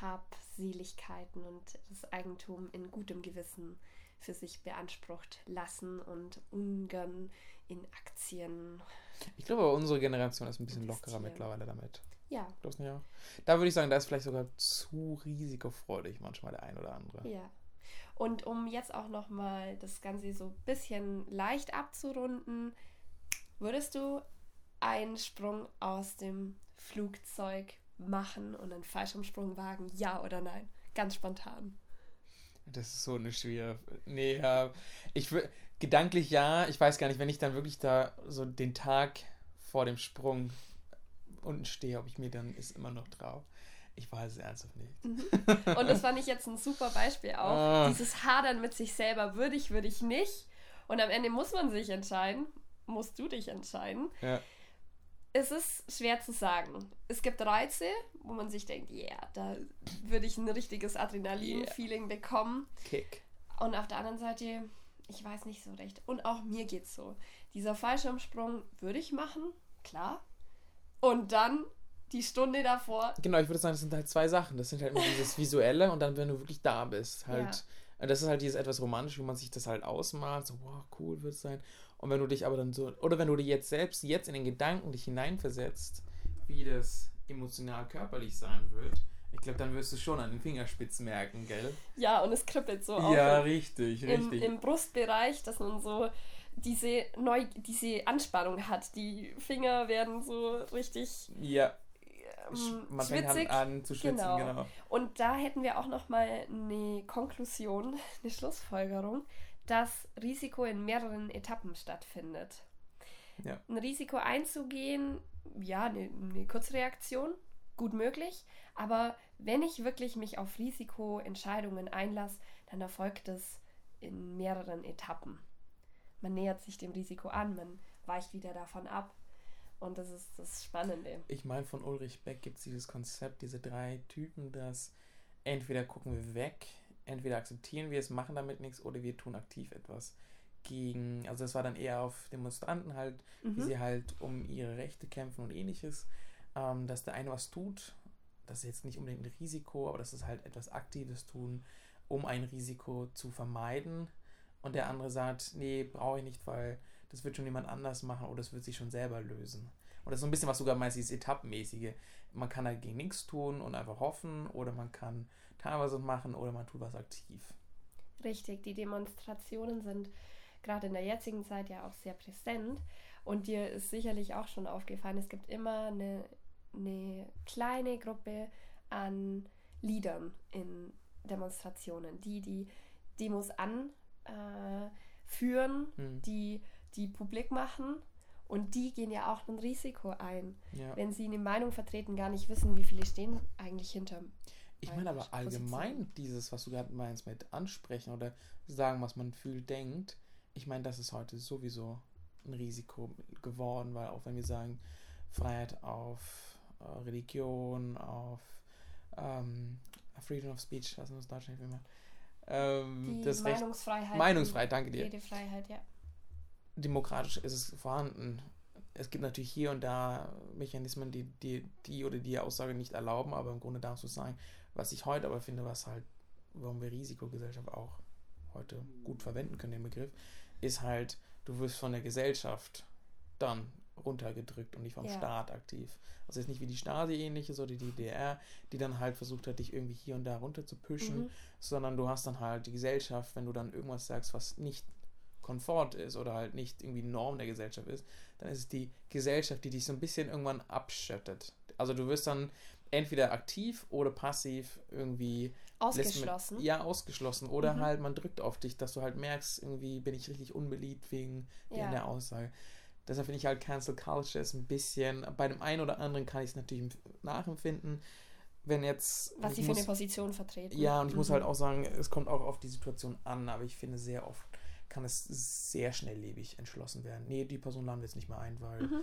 Habseligkeiten und das Eigentum in gutem Gewissen für sich beansprucht lassen und ungern in Aktien. Ich glaube, unsere Generation ist ein bisschen lockerer mittlerweile damit. Ja, Glaubst nicht auch? Da würde ich sagen, da ist vielleicht sogar zu risikofreudig manchmal der ein oder andere. ja. Und um jetzt auch nochmal das Ganze so ein bisschen leicht abzurunden, würdest du einen Sprung aus dem Flugzeug machen und einen Fallschirmsprung wagen? Ja oder nein? Ganz spontan. Das ist so eine schwere. Nee, ja. Ich will. Gedanklich ja. Ich weiß gar nicht, wenn ich dann wirklich da so den Tag vor dem Sprung unten stehe, ob ich mir dann ist immer noch drauf. Ich weiß es ernsthaft nicht. Und das fand ich jetzt ein super Beispiel auch. Ah. Dieses Hadern mit sich selber, würde ich, würde ich nicht. Und am Ende muss man sich entscheiden. Musst du dich entscheiden. Ja. Es ist schwer zu sagen. Es gibt Reize, wo man sich denkt, ja, yeah, da würde ich ein richtiges Adrenalin-Feeling bekommen. Kick. Und auf der anderen Seite, ich weiß nicht so recht. Und auch mir geht's so. Dieser Fallschirmsprung würde ich machen, klar. Und dann die Stunde davor, Genau, ich würde sagen, das sind halt zwei Sachen. Das sind halt immer dieses Visuelle und dann, wenn du wirklich da bist, halt. Das ist halt dieses etwas romantisch, wo man sich das halt ausmalt, so, wow, cool wird es sein. Und wenn du dich aber dann so, oder wenn du dir jetzt selbst, jetzt in den Gedanken dich hineinversetzt, wie das emotional körperlich sein wird, ich glaube, dann wirst du schon an den Fingerspitzen merken, gell? ja, und es kribbelt so auf. Ja, richtig, im, richtig. im Brustbereich, dass man so diese, neu, diese Anspannung hat. Die Finger werden so richtig ja, ähm, man fängt an, an zu schwitzen, Genau. genau. Und da hätten wir auch noch mal eine Konklusion, eine Schlussfolgerung, dass Risiko in mehreren Etappen stattfindet. Ja. Ein Risiko einzugehen, ja, eine, eine Kurzreaktion, gut möglich. Aber wenn ich wirklich mich auf Risikoentscheidungen einlasse, dann erfolgt es in mehreren Etappen. Man nähert sich dem Risiko an, man weicht wieder davon ab. Und das ist das Spannende. Ich meine, von Ulrich Beck gibt es dieses Konzept, diese drei Typen, dass entweder gucken wir weg, entweder akzeptieren wir es, machen damit nichts oder wir tun aktiv etwas gegen, also das war dann eher auf Demonstranten halt, wie Mhm. sie halt um ihre Rechte kämpfen und ähnliches, ähm, dass der eine was tut, das ist jetzt nicht unbedingt ein Risiko, aber das ist halt etwas Aktives tun, um ein Risiko zu vermeiden und der andere sagt, nee, brauche ich nicht, weil das wird schon jemand anders machen oder das wird sich schon selber lösen. Und das ist so ein bisschen was sogar meist dieses Etappenmäßige. Man kann dagegen nichts tun und einfach hoffen oder man kann teilweise machen oder man tut was aktiv. Richtig, die Demonstrationen sind gerade in der jetzigen Zeit ja auch sehr präsent. Und dir ist sicherlich auch schon aufgefallen, es gibt immer eine, eine kleine Gruppe an Leadern in Demonstrationen, die die Demos anführen, äh, Hm. die die publik machen. Und die gehen ja auch ein Risiko ein, Ja. wenn sie eine Meinung vertreten, gar nicht wissen, wie viele stehen eigentlich hinter. Ich meine aber Position. allgemein dieses, was du gerade meinst mit ansprechen oder sagen, was man fühlt, denkt. Ich meine, das ist heute sowieso ein Risiko geworden, weil auch wenn wir sagen, Freiheit auf äh, Religion, auf ähm, Freedom of Speech, was muss Deutsch nicht mehr. Ähm, Die das Recht, Meinungsfreiheit. Meinungsfreiheit, danke dir. Redefreiheit, ja. demokratisch ist es vorhanden. Es gibt natürlich hier und da Mechanismen, die die, die oder die Aussage nicht erlauben, aber im Grunde darfst du sagen, was ich heute aber finde, was halt, warum wir Risikogesellschaft auch heute gut verwenden können, den Begriff, ist halt, du wirst von der Gesellschaft dann runtergedrückt und nicht vom Ja. Staat aktiv. Also jetzt nicht wie die Stasi ähnliches oder die DDR, die dann halt versucht hat, dich irgendwie hier und da runter zu pushen, Mhm. sondern du hast dann halt die Gesellschaft, wenn du dann irgendwas sagst, was nicht Komfort ist oder halt nicht irgendwie Norm der Gesellschaft ist, dann ist es die Gesellschaft, die dich so ein bisschen irgendwann abschottet. Also du wirst dann entweder aktiv oder passiv irgendwie Ausgeschlossen. Mit, ja, ausgeschlossen. Oder Mhm. halt man drückt auf dich, dass du halt merkst, irgendwie bin ich richtig unbeliebt wegen, wegen Ja. der Aussage. Deshalb finde ich halt Cancel Culture ist ein bisschen, bei dem einen oder anderen kann ich es natürlich nachempfinden, wenn jetzt. Was sie für muss- eine Position vertreten. ja, und ich muss Mhm. halt auch sagen, es kommt auch auf die Situation an, aber ich finde, sehr oft kann es sehr schnelllebig entschlossen werden. Nee, die Person laden wir jetzt nicht mehr ein, weil Mhm.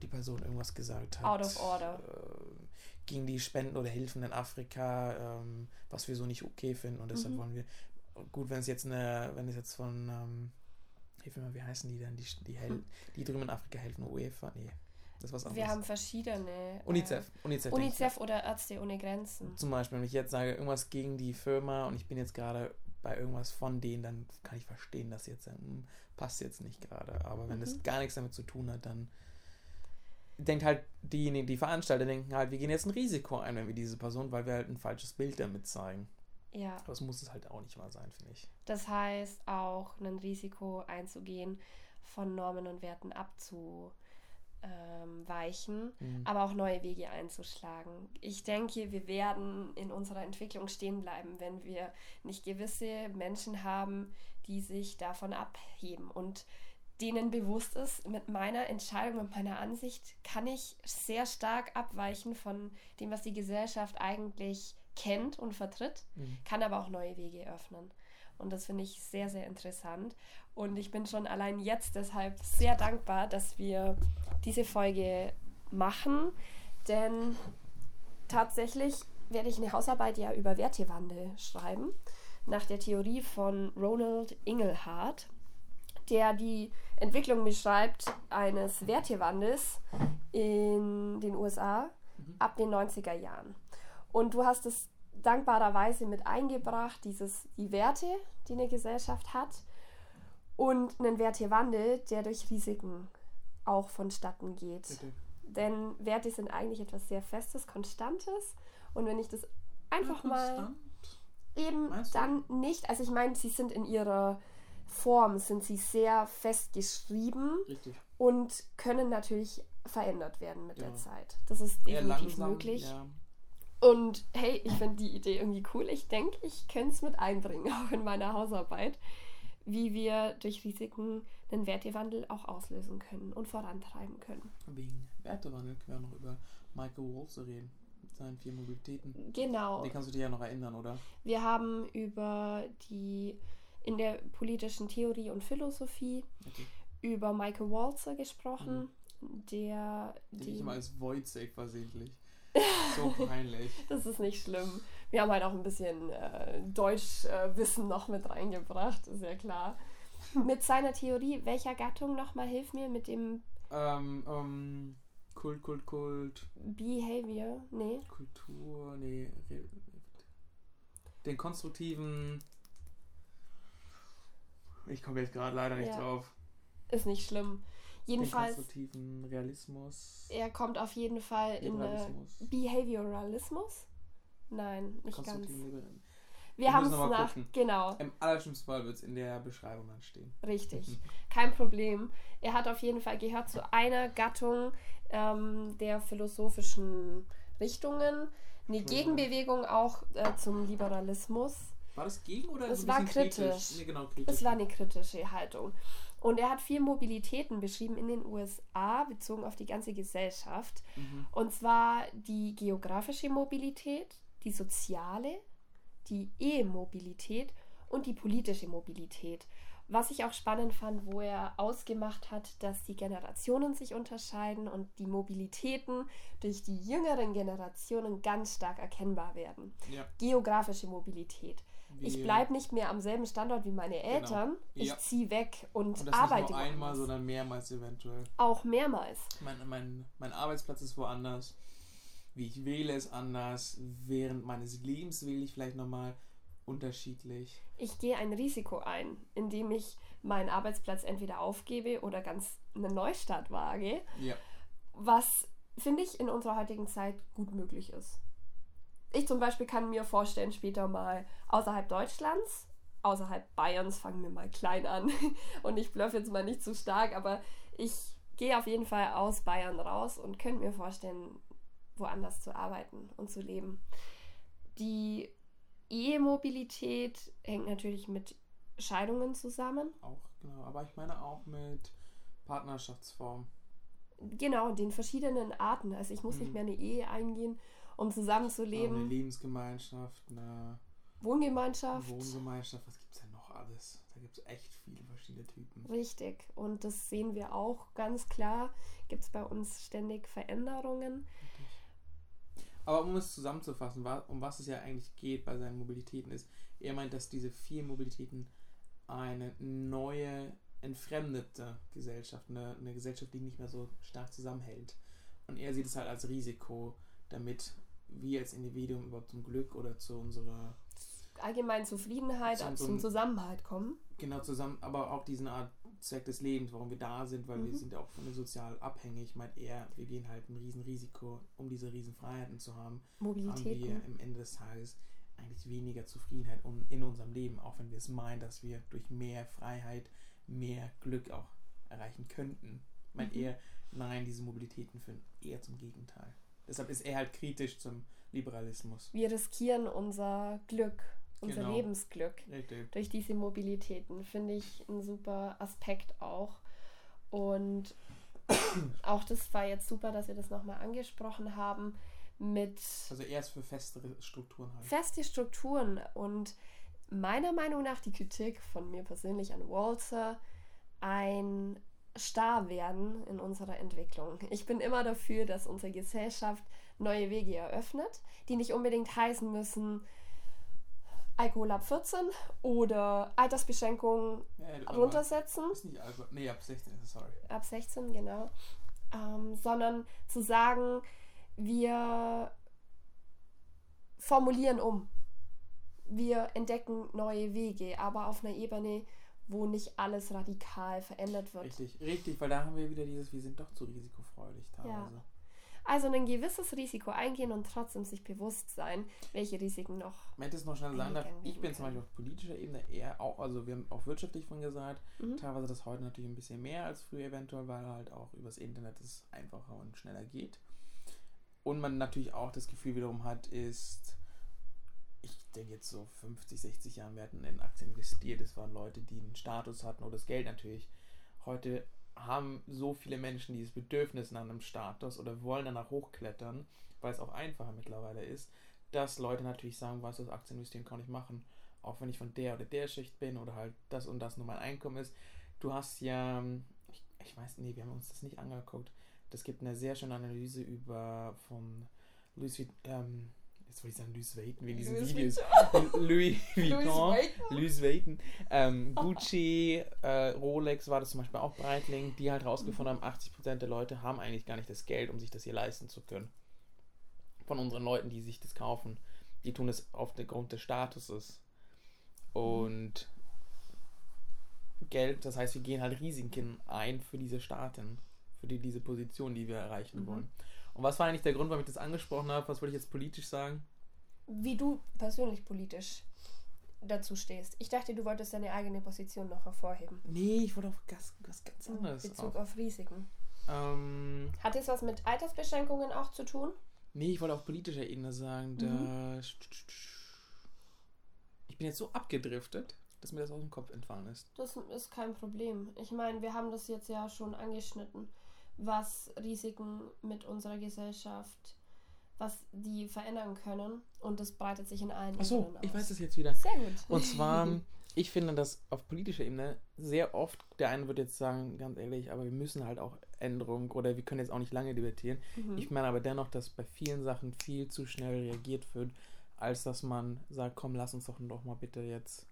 die Person irgendwas gesagt hat. Out of order. Äh, gegen die Spenden oder Hilfen in Afrika, ähm, was wir so nicht okay finden. Und deshalb Mhm. wollen wir, gut, wenn es jetzt eine, wenn es jetzt von, ähm, hilf mir mal, wie heißen die denn, die, die, hel die drüben in Afrika helfen, UEFA? Nee, das was anderes. Wir haben verschiedene. UNICEF, Äh, UNICEF. ich, UNICEF oder Ärzte ohne Grenzen. zum Beispiel, wenn ich jetzt sage, irgendwas gegen die Firma und ich bin jetzt gerade bei irgendwas von denen, dann kann ich verstehen, dass jetzt hm, passt jetzt nicht gerade. Aber wenn das Mhm. gar nichts damit zu tun hat, dann denkt halt diejenigen, die Veranstalter denken halt, wir gehen jetzt ein Risiko ein, wenn wir diese Person, weil wir halt ein falsches Bild damit zeigen. Ja. Das muss es halt auch nicht mal sein, finde ich. Das heißt auch ein Risiko einzugehen, von Normen und Werten abzuweichen, Mhm. aber auch neue Wege einzuschlagen. Ich denke, wir werden in unserer Entwicklung stehen bleiben, wenn wir nicht gewisse Menschen haben, die sich davon abheben und denen bewusst ist, mit meiner Entscheidung, mit meiner Ansicht kann ich sehr stark abweichen von dem, was die Gesellschaft eigentlich kennt und vertritt Mhm. kann aber auch neue Wege öffnen. Und das finde ich sehr, sehr interessant. Und ich bin schon allein jetzt deshalb sehr dankbar, dass wir diese Folge machen. Denn tatsächlich werde ich eine Hausarbeit ja über Wertewandel schreiben. Nach der Theorie von Ronald Inglehart, der die Entwicklung beschreibt eines Wertewandels in den USA ab den 90er Jahren. Und du hast es dankbarerweise mit eingebracht, dieses, die Werte, die eine Gesellschaft hat, und einen Wertewandel, der durch Risiken auch vonstatten geht. Bitte. Denn Werte sind eigentlich etwas sehr Festes, Konstantes. Und wenn ich das einfach mal eben dann nicht, also ich meine, sie sind in ihrer Form, sind sie sehr fest geschrieben Richtig. und können natürlich verändert werden mit Ja. der Zeit. Das ist definitiv langsam, möglich. Ja. Und hey, ich finde die Idee irgendwie cool. Ich denke, ich könnte es mit einbringen, auch in meiner Hausarbeit, wie wir durch Risiken einen Wertewandel auch auslösen können und vorantreiben können. Wegen Wertewandel können wir noch über Michael Walzer reden. Mit seinen vier Mobilitäten. Genau. Den kannst du dir ja noch erinnern, oder? Wir haben über die in der politischen Theorie und Philosophie Okay. über Michael Walzer gesprochen, der Den die ich immer als Wojciech versehentlich. So peinlich. Das ist nicht schlimm. Wir haben halt auch ein bisschen äh, Deutschwissen noch mit reingebracht, ist ja klar. Mit seiner Theorie, welcher Gattung nochmal, hilf mir, mit dem ähm, ähm, Kult, Kult, Kult, Behavior, nee, Kultur, nee. Den konstruktiven. Ich komme jetzt gerade leider nicht Ja. drauf. ist nicht schlimm. Den Jedenfalls, konstruktiven Realismus. er kommt auf jeden Fall in Liberalismus. Behavioralismus. Nein, nicht ganz. Wir Wir haben es nach, gucken. genau, Im allerschlimmsten Fall wird es in der Beschreibung dann stehen. Richtig, kein Problem. Er hat auf jeden Fall gehört zu einer Gattung ähm, der philosophischen Richtungen, eine. Gegenbewegung auch äh, zum Liberalismus. War das gegen oder Es so ein war bisschen kritisch. Nee, genau, kritisch. Es war eine kritische Haltung. Und er hat vier Mobilitäten beschrieben in den USA, bezogen auf die ganze Gesellschaft. Mhm. Und zwar die geografische Mobilität, die soziale, die E-Mobilität und die politische Mobilität. Was ich auch spannend fand, wo er ausgemacht hat, dass die Generationen sich unterscheiden und die Mobilitäten durch die jüngeren Generationen ganz stark erkennbar werden. Ja. Geografische Mobilität. Ich bleibe nicht mehr am selben Standort wie meine Eltern. Ich Ja. ziehe weg und, Und das arbeite nicht nur einmal, woanders. sondern mehrmals eventuell. auch mehrmals. Mein, mein, mein Arbeitsplatz ist woanders. Wie ich wähle ist anders. Während meines Lebens wähle ich vielleicht nochmal unterschiedlich. Ich gehe ein Risiko ein, indem ich meinen Arbeitsplatz entweder aufgebe oder ganz einen Neustart wage, Ja. was finde ich in unserer heutigen Zeit gut möglich ist. Ich zum Beispiel kann mir vorstellen, später mal außerhalb Deutschlands, außerhalb Bayerns, fangen wir mal klein an und ich blöff jetzt mal nicht zu stark, aber ich gehe auf jeden Fall aus Bayern raus und könnte mir vorstellen, woanders zu arbeiten und zu leben. Die E-Mobilität hängt natürlich mit Scheidungen zusammen. Auch, genau. Aber ich meine auch mit Partnerschaftsform. Genau, den verschiedenen Arten. Also ich muss Mhm. nicht mehr eine Ehe eingehen, um zusammenzuleben. eine Lebensgemeinschaft, eine Wohngemeinschaft. Wohngemeinschaft. Was gibt es denn noch alles? Da gibt es echt viele verschiedene Typen. Richtig. Und das sehen wir auch ganz klar. Gibt es bei uns ständig Veränderungen. Aber um es zusammenzufassen, um was es ja eigentlich geht bei seinen Mobilitäten ist, er meint, dass diese vielen Mobilitäten eine neue, entfremdete Gesellschaft, eine, eine Gesellschaft, die nicht mehr so stark zusammenhält. Und er sieht es halt als Risiko, damit wir als Individuum überhaupt zum Glück oder zu unserer, Allgemein Zufriedenheit, zum ein- Zusammenhalt kommen. genau zusammen, aber auch diesen Art Zweck des Lebens, warum wir da sind, weil wir Mhm. sind ja auch von sozial abhängig, meint er, wir gehen halt ein Riesenrisiko, um diese Riesenfreiheiten zu haben. haben wir Mobilitäten. am Ende des Tages eigentlich weniger Zufriedenheit um, in unserem Leben, auch wenn wir es meinen, dass wir durch mehr Freiheit mehr Glück auch erreichen könnten. Meint Mhm. er, nein, diese Mobilitäten führen eher zum Gegenteil. Deshalb ist er halt kritisch zum Liberalismus. Wir riskieren unser Glück, unser Genau. Lebensglück. Richtig. durch diese Mobilitäten. Finde ich ein super Aspekt auch. Und auch das war jetzt super, dass wir das nochmal angesprochen haben mit Also er ist für festere Strukturen halt. feste Strukturen und meiner Meinung nach die Kritik von mir persönlich an Walter ein Starrwerden in unserer Entwicklung. Ich bin immer dafür, dass unsere Gesellschaft neue Wege eröffnet, die nicht unbedingt heißen müssen, Alkohol ab 14 oder Altersbeschränkung Ja, runtersetzen, Ist nicht Alkohol. Nee, ab 16 ist es, sorry. ab 16, genau, ähm, sondern zu sagen, wir formulieren um. Wir entdecken neue Wege, aber auf einer Ebene, wo nicht alles radikal verändert wird. Richtig, richtig, weil da haben wir wieder dieses, wir sind doch zu risikofreudig teilweise. Also ein gewisses Risiko eingehen und trotzdem sich bewusst sein, welche Risiken noch. Wenn ich das noch schnell sagen darf, ich bin zum Beispiel auf politischer Ebene eher auch, also wir haben auch wirtschaftlich von gesagt, Mhm. teilweise das heute natürlich ein bisschen mehr als früher eventuell, weil halt auch übers Internet es einfacher und schneller geht. Und man natürlich auch das Gefühl wiederum hat, ist, ich denke jetzt so 50, 60 Jahren, wir hatten in Aktien investiert, es waren Leute, die einen Status hatten oder das Geld natürlich. Heute haben so viele Menschen dieses Bedürfnis nach einem Status oder wollen danach hochklettern, weil es auch einfacher mittlerweile ist, dass Leute natürlich sagen, was das Aktien investieren kann ich machen, auch wenn ich von der oder der Schicht bin oder halt das und das nur mein Einkommen ist. Du hast ja, ich, ich weiß, nee, wir haben uns das nicht angeguckt. Das gibt eine sehr schöne Analyse über von Louis ähm, jetzt wollte ich sagen Louis Vuitton, wie in diesen Videos. Louis Vuitton. Vuitton. Louis Vuitton, ähm, Gucci, äh, Rolex war das zum Beispiel auch Breitling, die halt rausgefunden haben, 80% der Leute haben eigentlich gar nicht das Geld, um sich das hier leisten zu können. Von unseren Leuten, die sich das kaufen. Die tun es aufgrund des Statuses. Und Geld, das heißt, wir gehen halt Risiken ein für diese Staaten, für die, diese Position, die wir erreichen Mhm. wollen. Und was war eigentlich der Grund, warum ich das angesprochen habe? Was wollte ich jetzt politisch sagen? Wie du persönlich politisch dazu stehst. Ich dachte, du wolltest deine eigene Position noch hervorheben. Nee, ich wollte auf was, was ganz In anderes. Bezug auf. auf Risiken. Ähm, Hat das was mit Altersbeschränkungen auch zu tun? Nee, ich wollte auf politischer Ebene sagen, da. Ich bin jetzt so abgedriftet, dass mir das aus dem Kopf entfallen ist. Das ist kein Problem. Ich meine, wir haben das jetzt ja schon angeschnitten, was Risiken mit unserer Gesellschaft, was die verändern können. Und das breitet sich in allen Achso, Ebenen ich weiß es jetzt wieder. Sehr gut. Und zwar ich finde, dass auf politischer Ebene sehr oft, der eine wird jetzt sagen, ganz ehrlich, aber wir müssen halt auch Änderungen oder wir können jetzt auch nicht lange debattieren. Mhm. Ich meine aber dennoch, dass bei vielen Sachen viel zu schnell reagiert wird, als dass man sagt, komm, lass uns doch doch mal bitte jetzt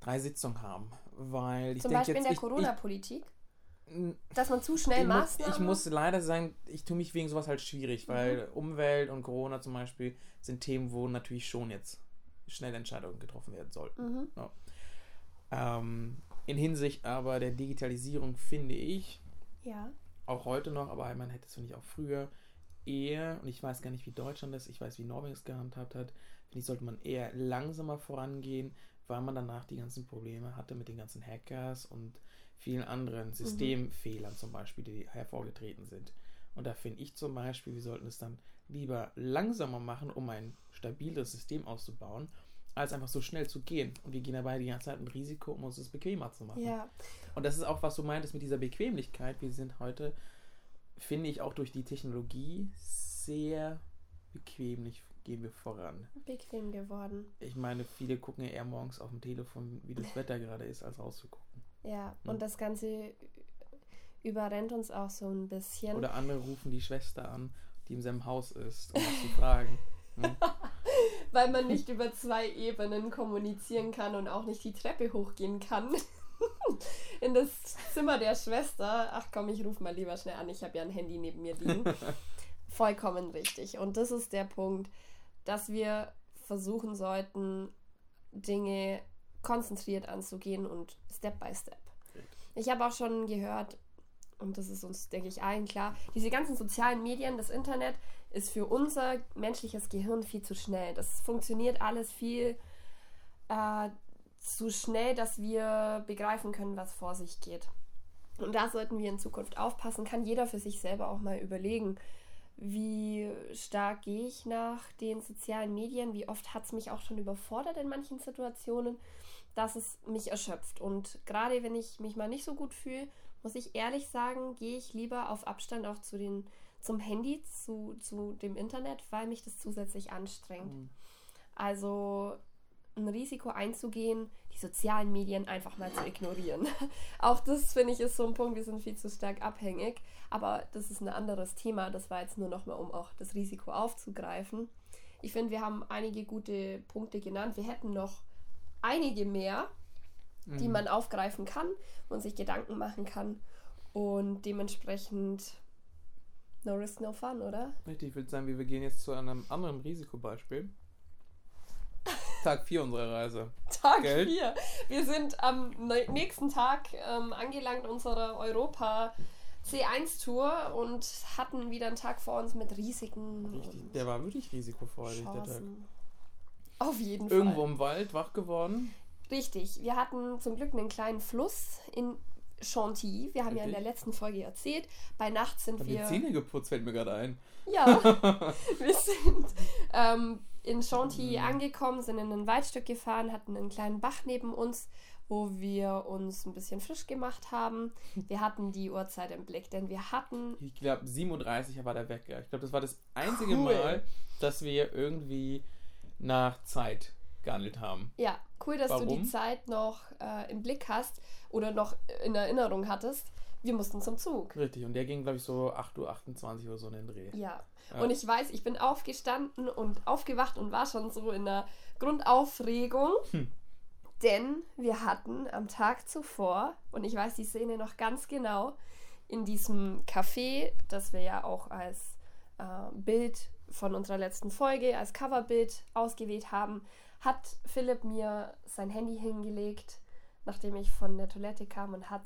drei Sitzungen haben. Weil ich Zum denke Beispiel in jetzt, der ich, Corona-Politik, ich, dass man zu schnell ich, muss, ich muss leider sagen, ich tue mich wegen sowas halt schwierig, weil Umwelt und Corona zum Beispiel sind Themen, wo natürlich schon jetzt schnell Entscheidungen getroffen werden sollten. Mhm. Ähm, in Hinsicht aber der Digitalisierung finde ich, Ja. auch heute noch, aber man hätte es, finde ich, auch früher eher, und ich weiß gar nicht, wie Deutschland das, ich weiß, wie Norwegen es gehandhabt hat, finde ich, sollte man eher langsamer vorangehen, weil man danach die ganzen Probleme hatte mit den ganzen Hackers und vielen anderen Systemfehlern zum Beispiel, die hervorgetreten sind. Und da finde ich zum Beispiel, wir sollten es dann lieber langsamer machen, um ein stabiles System auszubauen, als einfach so schnell zu gehen. Und wir gehen dabei die ganze Zeit ein Risiko, um uns das bequemer zu machen. Ja. Und das ist auch, was du meintest mit dieser Bequemlichkeit. Wir sind heute, finde ich, auch durch die Technologie sehr bequemlich gehen wir voran. Bequem geworden. Ich meine, viele gucken ja eher morgens auf dem Telefon, wie das Wetter gerade ist, als rauszugucken. Ja. Mhm. Und das Ganze überrennt uns auch so ein bisschen. Oder andere rufen die Schwester an, die in seinem Haus ist, um zu fragen. Hm? Weil man nicht über zwei Ebenen kommunizieren kann und auch nicht die Treppe hochgehen kann. In das Zimmer der Schwester. Ach komm, ich rufe mal lieber schnell an. Ich habe ja ein Handy neben mir liegen. Vollkommen richtig. Und das ist der Punkt, dass wir versuchen sollten, Dinge konzentriert anzugehen und Step by Step. Ich habe auch schon gehört, und das ist uns, denke ich, allen klar, diese ganzen sozialen Medien, das Internet ist für unser menschliches Gehirn viel zu schnell. Das funktioniert alles viel äh, zu schnell, dass wir begreifen können, was vor sich geht. Und da sollten wir in Zukunft aufpassen. Kann jeder für sich selber auch mal überlegen, wie stark gehe ich nach den sozialen Medien, wie oft hat es mich auch schon überfordert in manchen Situationen, dass es mich erschöpft. Und gerade wenn ich mich mal nicht so gut fühle, muss ich ehrlich sagen, gehe ich lieber auf Abstand auch zu den, zum Handy, zu, zu dem Internet, weil mich das zusätzlich anstrengt. Mhm. Also ein Risiko einzugehen, die sozialen Medien einfach mal zu ignorieren. Auch das finde ich ist so ein Punkt, wir sind viel zu stark abhängig. Aber das ist ein anderes Thema. Das war jetzt nur nochmal, um auch das Risiko aufzugreifen. Ich finde, wir haben einige gute Punkte genannt. Wir hätten noch einige mehr, die Mhm. man aufgreifen kann und sich Gedanken machen kann. Und dementsprechend no risk, no fun, oder? Richtig, ich würde sagen, wir gehen jetzt zu einem anderen Risikobeispiel. Tag 4 unserer Reise. Tag Gell? 4. Wir sind am nächsten Tag ähm, angelangt unserer Europa C1-Tour und hatten wieder einen Tag vor uns mit Risiken Richtig, der war wirklich risikofreudig, der Tag. Auf jeden Irgendwo Fall. im Wald wach geworden. Richtig. Wir hatten zum Glück einen kleinen Fluss in Chantilly. Wir haben ja in der letzten Folge erzählt. Bei Nacht sind Hab die wir. Zähne geputzt, fällt mir gerade ein. Ja, wir sind ähm, in Chantilly Mhm. angekommen, sind in ein Waldstück gefahren, hatten einen kleinen Bach neben uns, wo wir uns ein bisschen frisch gemacht haben. Wir hatten die Uhrzeit im Blick, denn wir hatten Ich glaube, 37 war der Wecker. Ich glaube, das war das einzige Cool. Mal, dass wir irgendwie nach Zeit gehandelt haben. Ja, cool, dass du Warum? die Zeit noch äh, im Blick hast oder noch in Erinnerung hattest. Wir mussten zum Zug. Richtig, und der ging, glaube ich, so 8.28 Uhr oder so in den Dreh. Ja. Ja. Und ich weiß, ich bin aufgestanden und aufgewacht und war schon so in der Grundaufregung. Hm. Denn wir hatten am Tag zuvor, und ich weiß die Szene noch ganz genau, in diesem Café, das wir ja auch als äh, Bild von unserer letzten Folge, als Coverbild ausgewählt haben, hat Philipp mir sein Handy hingelegt, nachdem ich von der Toilette kam und hat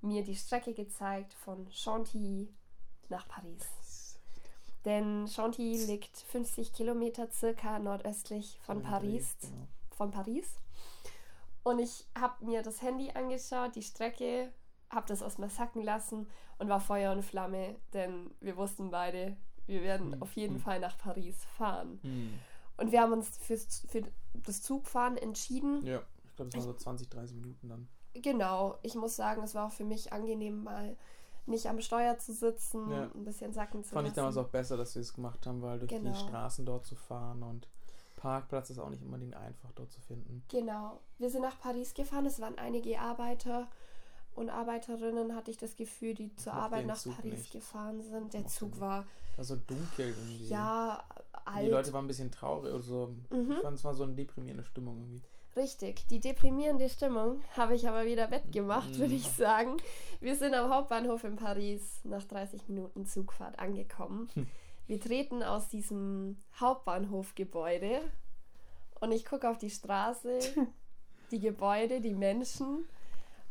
mir die Strecke gezeigt von Chantilly nach Paris. Denn Chantilly liegt 50 Kilometer circa nordöstlich von Paris. Genau. Von Paris. Und ich habe mir das Handy angeschaut, die Strecke, habe das aus mir sacken lassen und war Feuer und Flamme, denn wir wussten beide, wir werden Hm, auf jeden hm. Fall nach Paris fahren. Hm. Und wir haben uns fürs, für das Zugfahren entschieden. Ja, ich glaube, es waren so 20, 30 Minuten dann. Genau, ich muss sagen, es war auch für mich angenehm, mal nicht am Steuer zu sitzen, Ja. ein bisschen sacken zu Fand ich lassen. damals auch besser, dass wir es gemacht haben, weil durch Genau. die Straßen dort zu fahren und Parkplatz ist auch nicht unbedingt einfach dort zu finden. Genau. Wir sind nach Paris gefahren. Es waren einige Arbeiter und Arbeiterinnen, hatte ich das Gefühl, die zur Arbeit nach Zug Paris nicht. gefahren sind. Der Zug war, War so dunkel irgendwie. ja, Die Leute alt. waren ein bisschen traurig oder so. Mhm. Ich fand es war so eine deprimierende Stimmung irgendwie. Richtig. Die deprimierende Stimmung habe ich aber wieder wettgemacht, Mhm. würde ich sagen. Wir sind am Hauptbahnhof in Paris nach 30 Minuten Zugfahrt angekommen. Hm. Wir treten aus diesem Hauptbahnhofgebäude und ich gucke auf die Straße, die Gebäude, die Menschen,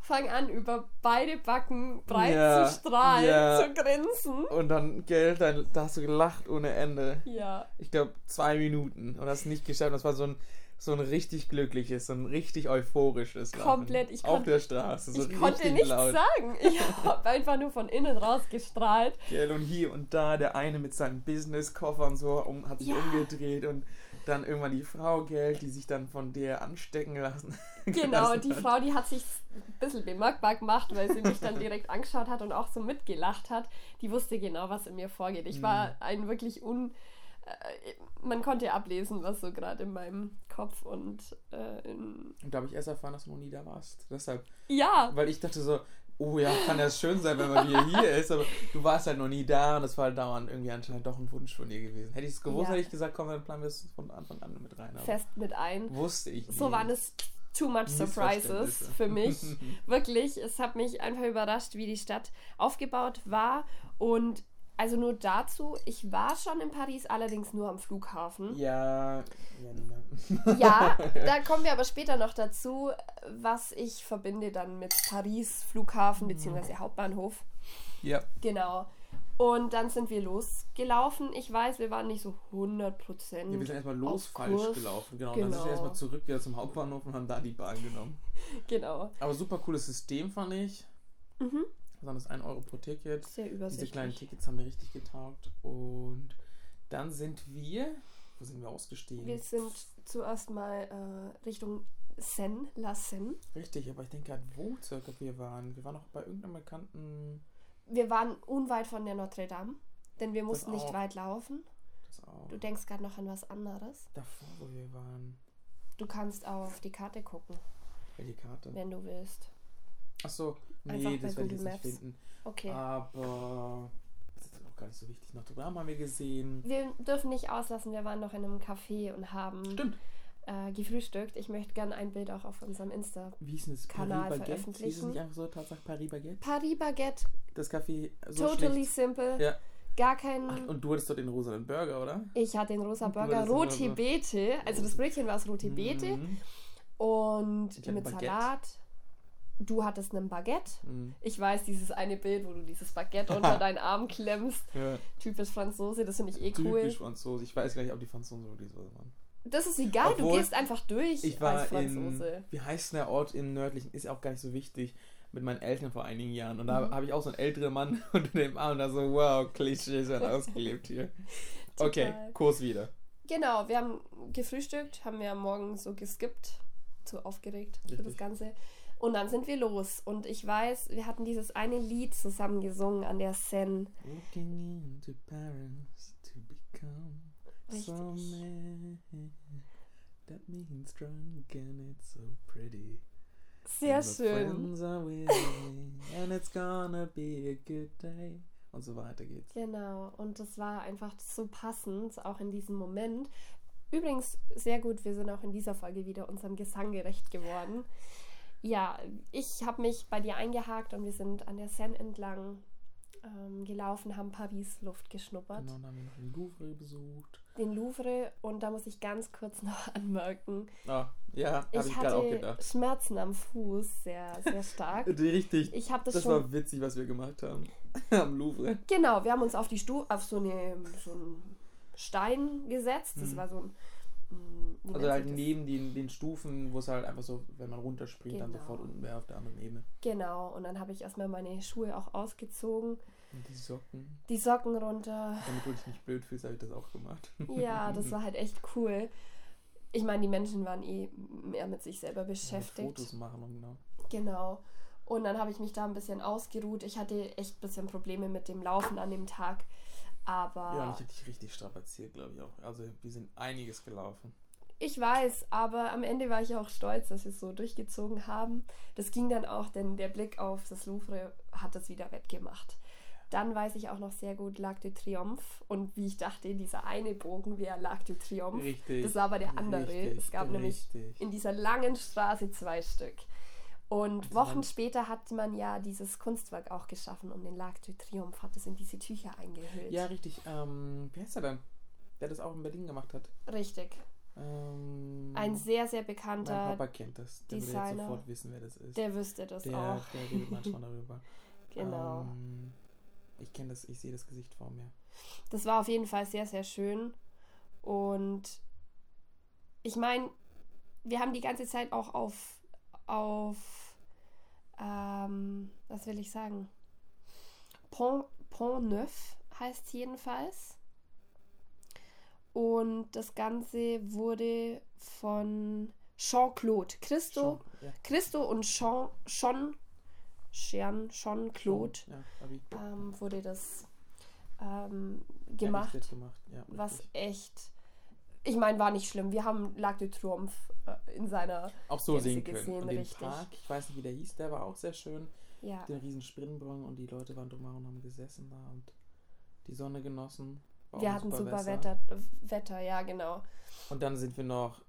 fange an, über beide Backen breit Ja, zu strahlen, ja. zu grinsen. Und dann, gell, dann, da hast du gelacht ohne Ende. Ja, Ich glaube, zwei Minuten. Und hast nicht geschafft. Das war so ein, so ein richtig glückliches, so ein richtig euphorisches Lachen. Komplett, ich Auf konnt- der Straße. So ich konnte nichts laut. sagen. Ich habe einfach nur von innen raus gestrahlt. Gell, und hier und da der eine mit seinen Business-Koffern so um, hat sich Ja. umgedreht und dann irgendwann die Frau, gell, die sich dann von der anstecken lassen. Genau, die hat. Frau, die hat sich ein bisschen bemerkbar gemacht, weil sie mich dann direkt angeschaut hat und auch so mitgelacht hat. Die wusste genau, was in mir vorgeht. Ich Mhm. war ein wirklich un... Äh, man konnte ablesen, was so gerade in meinem Kopf und äh, in... Und da habe ich erst erfahren, dass du noch nie da warst. Deshalb, Ja, weil ich dachte so, oh ja, kann das schön sein, wenn man wieder hier ist, aber du warst halt noch nie da und es war halt dauernd irgendwie anscheinend doch ein Wunsch von dir gewesen. Hätte ich es gewusst, Ja. hätte ich gesagt, komm, dann planen wir es von Anfang an mit rein. Aber fest mit ein. wusste ich So nie. waren es too much surprises für mich. Wirklich, es hat mich einfach überrascht, wie die Stadt aufgebaut war. Und also nur dazu, ich war schon in Paris, allerdings nur am Flughafen. Ja, ja, Nina. Ja, da kommen wir aber später noch dazu, was ich verbinde dann mit Paris Flughafen bzw. Hauptbahnhof. ja. Genau. Und dann sind wir losgelaufen. Ich weiß, wir waren nicht so 100 Prozent. Ja, wir sind erstmal los falsch Kurs. gelaufen, genau. Dann sind Genau. wir erstmal zurück wieder zum Hauptbahnhof und haben da die Bahn genommen. Genau. Aber super cooles System fand ich. Mhm. Besonders 1 Euro pro Ticket. Sehr Diese übersichtlich. kleinen Tickets haben mir richtig getaugt. Und dann sind wir. Wo sind wir ausgestiegen? Wir sind zuerst mal äh, Richtung Seine, La Seine. Richtig, aber ich denke gerade, wo circa wir waren. Wir waren noch bei irgendeinem bekannten. Wir waren unweit von der Notre Dame, denn wir mussten nicht weit laufen. Das auch. Du denkst gerade noch an was anderes. Davor, wo wir waren. Du kannst auf die Karte gucken, Welche Karte? wenn du willst. Achso, Einfach nee, das werde ich jetzt nicht finden. Okay. Aber. Das ist auch gar nicht so wichtig. Notre Dame haben wir gesehen. Wir dürfen nicht auslassen, wir waren noch in einem Café und haben Stimmt. äh, gefrühstückt. Ich möchte gerne ein Bild auch auf unserem Insta. Wie hieß denn das? Kanal Paris Baguette? Hieß es veröffentlichen. nicht einfach so, Tatsache Paris Baguette? Paris Baguette, Das Café so totally schlecht. simple. Ja. Gar kein. Ach, und du hattest dort den rosanen Burger, oder? ich hatte den rosa Burger, rote rosa. Beete. Also das Brötchen war aus rote Beete. Mhm. Und mit Baguette. Salat. Du hattest einen Baguette. Mhm. Ich weiß, dieses eine Bild, wo du dieses Baguette unter deinen Arm klemmst. Ja. Typisch Franzose, das finde ich eh cool. Typisch Franzose. Ich weiß gar nicht, ob die Franzosen wirklich so waren. Das ist egal, du Obwohl, gehst einfach durch Ich war als in, Franzose. wie heißt denn der Ort im nördlichen, ist auch gar nicht so wichtig, mit meinen Eltern vor einigen Jahren. Und da Mhm. habe ich auch so einen älteren Mann unter dem Arm und da so, wow, Klischee sind ausgelebt hier. Okay. Kurs wieder. Genau, wir haben gefrühstückt, haben wir am Morgen so geskippt, zu aufgeregt für das Richtig. Ganze. Und dann sind wir los. Und ich weiß, wir hatten dieses eine Lied zusammen gesungen an der Seine. Walking into Paris to become so man. That means drunk and it's so pretty. Sehr And schön. and it's gonna be a good day. Und so weiter geht's. Genau, und das war einfach so passend, auch in diesem Moment. Übrigens, sehr gut, wir sind auch in dieser Folge wieder unserem Gesang gerecht geworden. Ja, ich habe mich bei dir eingehakt und wir sind an der Seine entlang ähm, gelaufen, haben Paris Luft geschnuppert, Genau, dann haben wir noch den Louvre besucht. den Louvre und da muss ich ganz kurz noch anmerken, Ah, ja, habe ich, gerade auch gedacht. Schmerzen am Fuß, sehr, sehr stark. Richtig. Ich habe das, Das schon war witzig, was wir gemacht haben. Am Louvre. Genau, wir haben uns auf die Stu auf so, eine, so einen Stein gesetzt. Das Mhm. war so ein. Mm, wie Also halt neben den, den Stufen, wo es halt einfach so, wenn man runterspringt, dann Genau. sofort unten wäre auf der anderen Ebene. Genau, und dann habe ich erstmal meine Schuhe auch ausgezogen, Und die Socken. die Socken runter. Damit du dich nicht blöd fühlst, habe ich das auch gemacht. Ja, das war halt echt cool. Ich meine, die Menschen waren eh mehr mit sich selber beschäftigt. Fotos machen und genau. Genau. Und dann habe ich mich da ein bisschen ausgeruht. Ich hatte echt ein bisschen Probleme mit dem Laufen an dem Tag. Aber Ja, und ich habe dich richtig strapaziert, glaube ich auch. Also wir sind einiges gelaufen. Ich weiß, aber am Ende war ich auch stolz, dass wir es so durchgezogen haben. Das ging dann auch, denn der Blick auf das Louvre hat das wieder wettgemacht. Dann weiß ich auch noch sehr gut Lac de Triomphe und wie ich dachte, dieser eine Bogen wäre Lac de Triomphe. Richtig. Das war aber der andere. Richtig, es gab nämlich richtig. in dieser langen Straße zwei Stück. Und Wochen später hat man ja dieses Kunstwerk auch geschaffen und den Lac de Triomphe hat es in diese Tücher eingehüllt. Ja, richtig. Ähm, wie heißt er denn? Der das auch in Berlin gemacht hat. Richtig. Ähm, Ein sehr, sehr mein bekannter, Papa kennt das. Der würde jetzt Designer. sofort wissen, wer das ist. der wüsste das der, auch. der redet manchmal darüber. Genau. Ähm, ich kenne das, ich sehe das Gesicht vor mir. Das war auf jeden Fall sehr, sehr schön. Und ich meine, wir haben die ganze Zeit auch auf, auf ähm, was will ich sagen? Pont, Pont Neuf heißt jedenfalls. Und das Ganze wurde von Jean-Claude. Christo, Schon, ja. Christo und Jean, Jean, Jean, Jean-Claude Ja, ähm, wurde das ähm, gemacht, errichtet gemacht. Ja, was echt, ich meine, war nicht schlimm. Wir haben Lac de Triomphe äh, in seiner, auch so sehen können. gesehen, und den richtig. Park, ich weiß nicht, wie der hieß, der war auch sehr schön. ja, Den riesen Springbrunnen und die Leute waren drumherum und haben gesessen da und die Sonne genossen. War wir hatten super Wasser. Wetter, äh, Wetter, ja, genau. Und dann sind wir noch,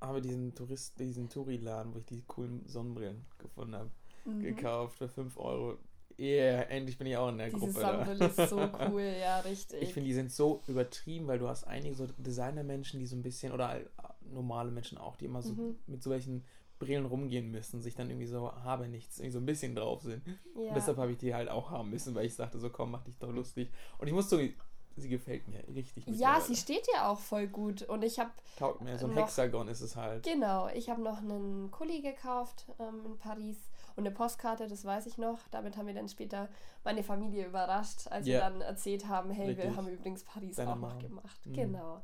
haben wir diesen Tourist, diesen Touri-Laden, wo ich die coolen Sonnenbrillen gefunden habe, Mhm. gekauft für 5 Euro. Yeah, endlich bin ich auch in der Diese Gruppe. Da. ist so cool, ja, richtig. Ich finde, die sind so übertrieben, weil du hast einige so Designermenschen, die so ein bisschen, oder all- normale Menschen auch, die immer so Mhm. mit so welchen Brillen rumgehen müssen, sich dann irgendwie so habe nichts, irgendwie so ein bisschen drauf sind. ja. Und deshalb habe ich die halt auch haben müssen, weil ich sagte, so komm, mach dich doch lustig. Und ich muss so, sie gefällt mir richtig. ja, sie steht ja auch voll gut. Und ich habe Taugt mir, so ein noch- Hexagon ist es halt. Genau, ich habe noch einen Kuli gekauft ähm, in Paris und eine Postkarte, das weiß ich noch. Damit haben wir dann später meine Familie überrascht, als wir Ja. dann erzählt haben, hey, wir Richtig. haben übrigens Paris Deine auch noch gemacht. Mhm. Genau.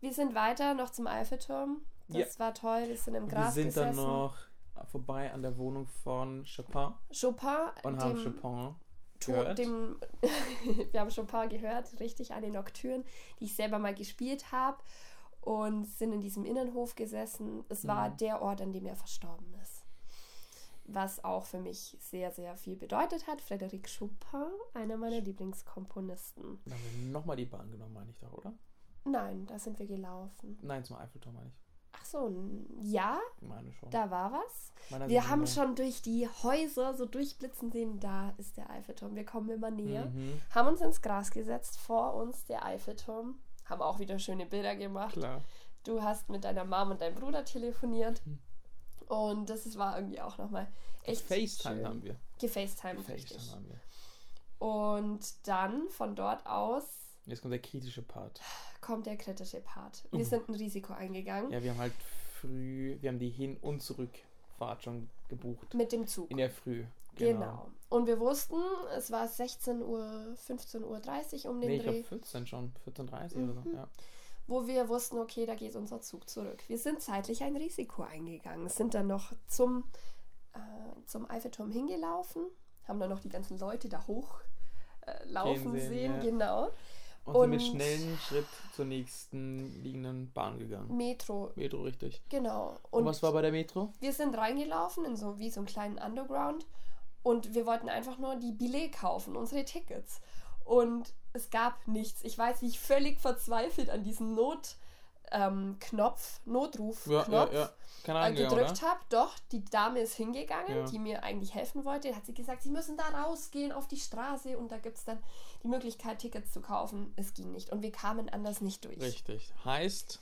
Wir sind weiter noch zum Eiffelturm. Das war toll, wir sind im Wir Gras sind gesessen. dann noch vorbei an der Wohnung von Chopin Chopin, und haben Chopin gehört. dem wir haben Chopin gehört, richtig, eine Nocturne, die ich selber mal gespielt habe und sind in diesem Innenhof gesessen. Es war Mhm. der Ort, an dem er verstorben. Was auch für mich sehr, sehr viel bedeutet hat. Frédéric Chopin, einer meiner Lieblingskomponisten. Dann haben wir nochmal die Bahn genommen, meine ich doch, oder? Nein, da sind wir gelaufen. Nein, zum Eiffelturm meine ich. Ach so, ja, Meine schon. da war was. Meiner Wir haben schon durch die Häuser so durchblitzen sehen, da ist der Eiffelturm. Wir kommen immer näher. Mhm, haben uns ins Gras gesetzt, vor uns der Eiffelturm, haben auch wieder schöne Bilder gemacht. klar. Du hast mit deiner Mom und deinem Bruder telefoniert Hm. Und das ist- war irgendwie auch nochmal echt FaceTime haben wir. Gefacetimed, richtig. FaceTime haben wir. Und dann von dort aus Jetzt kommt der kritische Part. kommt der kritische Part. Wir Uh. sind ein Risiko eingegangen Ja, wir haben halt früh, wir haben die Hin- und Zurückfahrt schon gebucht. mit dem Zug. In der Früh. Genau. Und wir wussten, es war 16 Uhr, 15.30 Uhr 30 um den Nee, ich Dreh. glaube 14 schon. 14.30 oder so. Mhm. Ja. Wo wir wussten, okay, da geht unser Zug zurück. Wir sind zeitlich ein Risiko eingegangen, sind dann noch zum, äh, zum Eiffelturm hingelaufen, haben dann noch die ganzen Leute da hoch äh, laufen sehen, sehen, ja. genau. Und, sind mit Und- schnellen Schritt zur nächsten liegenden Bahn gegangen. Metro, Metro, richtig. genau. Und, was war bei der Metro? wir sind reingelaufen in so wie so einen kleinen Underground und wir wollten einfach nur die Billet kaufen, unsere Tickets. Und es gab nichts. Ich weiß, wie ich völlig verzweifelt an diesen Not ähm, Knopf, Notruf-Knopf Ja, ja, ja. Keine äh, gedrückt habe. Doch, die Dame ist hingegangen, die mir eigentlich helfen wollte. Hat sie gesagt, sie müssen da rausgehen auf die Straße und da gibt es dann die Möglichkeit, Tickets zu kaufen. Es ging nicht. Und wir kamen anders nicht durch. Richtig. Heißt,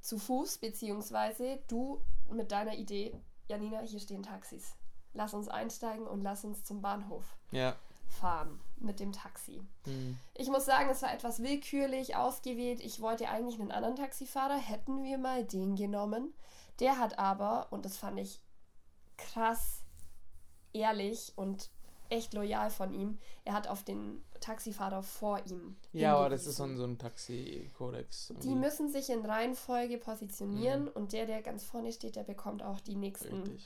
Zu Fuß, beziehungsweise du mit deiner Idee, Janina, hier stehen Taxis. Lass uns einsteigen und lass uns zum Bahnhof ja. Fahren mit dem Taxi. Hm. Ich muss sagen, es war etwas willkürlich ausgewählt. Ich wollte eigentlich einen anderen Taxifahrer. Hätten wir mal den genommen. Der hat aber, und das fand ich krass ehrlich und echt loyal von ihm, er hat auf den Taxifahrer vor ihm. Ja, aber das ist so ein, so ein Taxi-Kodex. Die irgendwie. müssen sich in Reihenfolge positionieren Mhm. und der, der ganz vorne steht, der bekommt auch die nächsten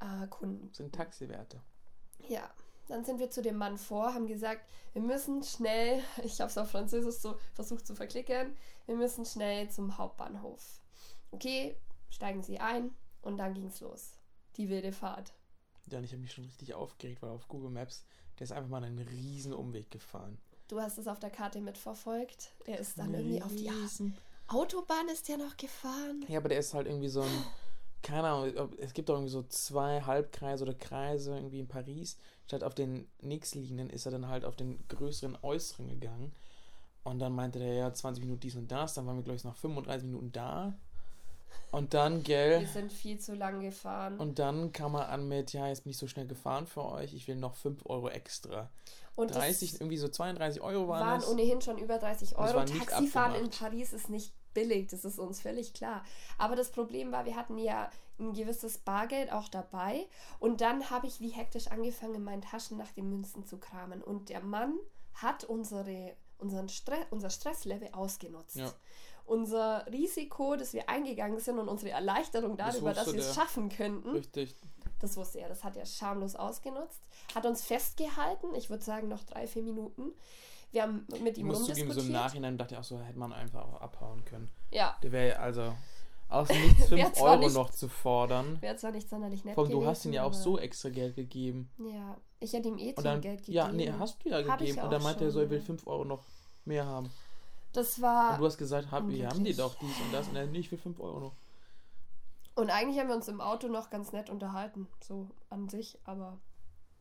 äh, Kunden. Das sind Taxiwerte. Ja, dann sind wir zu dem Mann vor, haben gesagt, wir müssen schnell, ich habe es auf Französisch so versucht zu verklicken, wir müssen schnell zum Hauptbahnhof. okay, steigen Sie ein und dann ging's los. Die wilde Fahrt. Ja, und ich habe mich schon richtig aufgeregt, weil auf Google Maps, der ist einfach mal einen riesen Umweg gefahren. Du hast es auf der Karte mitverfolgt. Er ist dann irgendwie auf die Riesen- Autobahn ist ja noch gefahren. Ja, aber der ist halt irgendwie so ein, keine Ahnung, es gibt doch irgendwie so zwei Halbkreise oder Kreise irgendwie in Paris. Statt auf den Nix-Linien ist er dann halt auf den größeren Äußeren gegangen. Und dann meinte der, ja, 20 Minuten dies und das. Dann waren wir, glaube ich, nach 35 Minuten da. Und dann, Wir gell, sind viel zu lang gefahren. und dann kam er an mit, ja, jetzt bin ich so schnell gefahren für euch, ich will noch 5 Euro extra. Und 30, das irgendwie so 32 Euro waren, waren es. ohnehin schon über 30 Das Euro. Taxifahren in. Paris ist nicht billig, das ist uns völlig klar. Aber das Problem war, wir hatten ja ein gewisses Bargeld auch dabei. Und dann habe ich wie hektisch angefangen, in meinen Taschen nach den Münzen zu kramen. Und der Mann hat unsere, unseren Stre unser Stresslevel ausgenutzt. Ja. Unser Risiko, das wir eingegangen sind und unsere Erleichterung Das darüber, dass wusste wir es schaffen könnten, Richtig. das wusste er, das hat er schamlos ausgenutzt. Hat uns festgehalten, ich würde sagen noch drei, vier Minuten. Wir haben mit Ich ihm muss zugeben, so im. Nachhinein dachte ich auch so, hätte man einfach auch abhauen können. ja, Der wäre also aus Nichts 5 Wär zwar Euro nicht- noch zu fordern. wäre zwar nicht sonderlich nett allem, du hast ihm ja auch so extra Geld gegeben. Ja, ich hätte ihm eh dann, Geld gegeben. ja, nee, hast du ja Hab gegeben. Und dann meinte er so, er will schon. 5 Euro noch mehr haben. Das war... Und du hast gesagt, hab, wir haben die doch dies und das. Und er, nee, ich will 5 Euro noch. Und eigentlich haben wir uns im Auto noch ganz nett unterhalten, so an sich, aber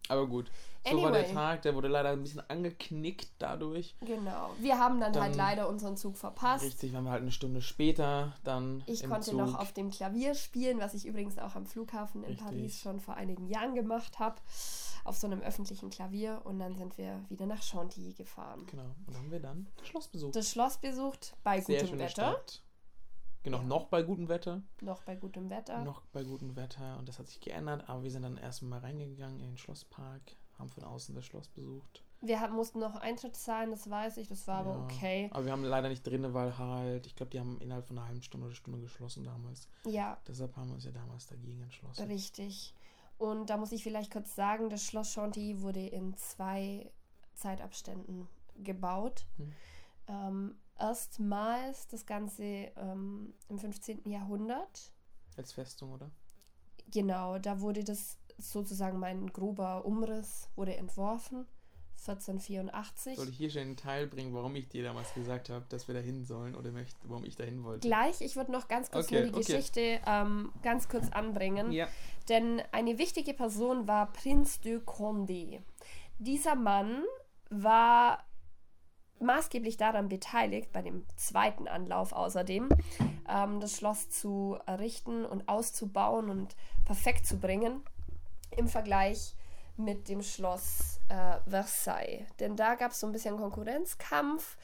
Aber gut. So war der Anyway. Tag, der wurde leider ein bisschen angeknickt dadurch. genau. Wir haben dann, halt Dann- leider unseren Zug verpasst. Richtig, waren wir halt eine Stunde später dann Ich konnte Zug. noch auf dem Klavier spielen, was ich übrigens auch am Flughafen in Richtig. Paris schon vor einigen Jahren gemacht habe. Auf so einem öffentlichen Klavier. Und dann sind wir wieder nach Chantilly gefahren. Genau. Und haben wir dann das Schloss besucht. Das Schloss besucht bei Sehr gutem Wetter. Stadt. Genau, Ja. noch bei gutem Wetter. Noch bei gutem Wetter. Noch bei gutem Wetter und das hat sich geändert, aber wir sind dann erstmal reingegangen in den Schlosspark, haben von außen das Schloss besucht. Wir haben, mussten noch Eintritt zahlen, das weiß ich, das war aber Ja. okay. Aber wir haben leider nicht drin, weil halt, ich glaube, die haben innerhalb von einer halben Stunde oder Stunde geschlossen damals. Ja, Deshalb haben wir uns ja damals dagegen entschlossen. richtig. Und da muss ich vielleicht kurz sagen, das Schloss Chantilly wurde in zwei Zeitabständen gebaut. Hm. Ähm, erstmals das Ganze ähm, im 15. Jahrhundert. Als Festung, oder? Genau, da wurde das sozusagen mein grober Umriss wurde entworfen. 1484. Soll ich hier schon einen Teil bringen, warum ich dir damals gesagt habe, dass wir da hin sollen oder möchte, warum ich da hin wollte? Gleich, ich würde noch ganz kurz Okay, nur die okay. Geschichte ähm, ganz kurz anbringen. Ja. Denn eine wichtige Person war Prinz de Condé. Dieser Mann war maßgeblich daran beteiligt, bei dem zweiten Anlauf außerdem, ähm, das Schloss zu errichten und auszubauen und perfekt zu bringen im Vergleich mit dem Schloss äh, Versailles. Denn da gab es so ein bisschen Konkurrenzkampf.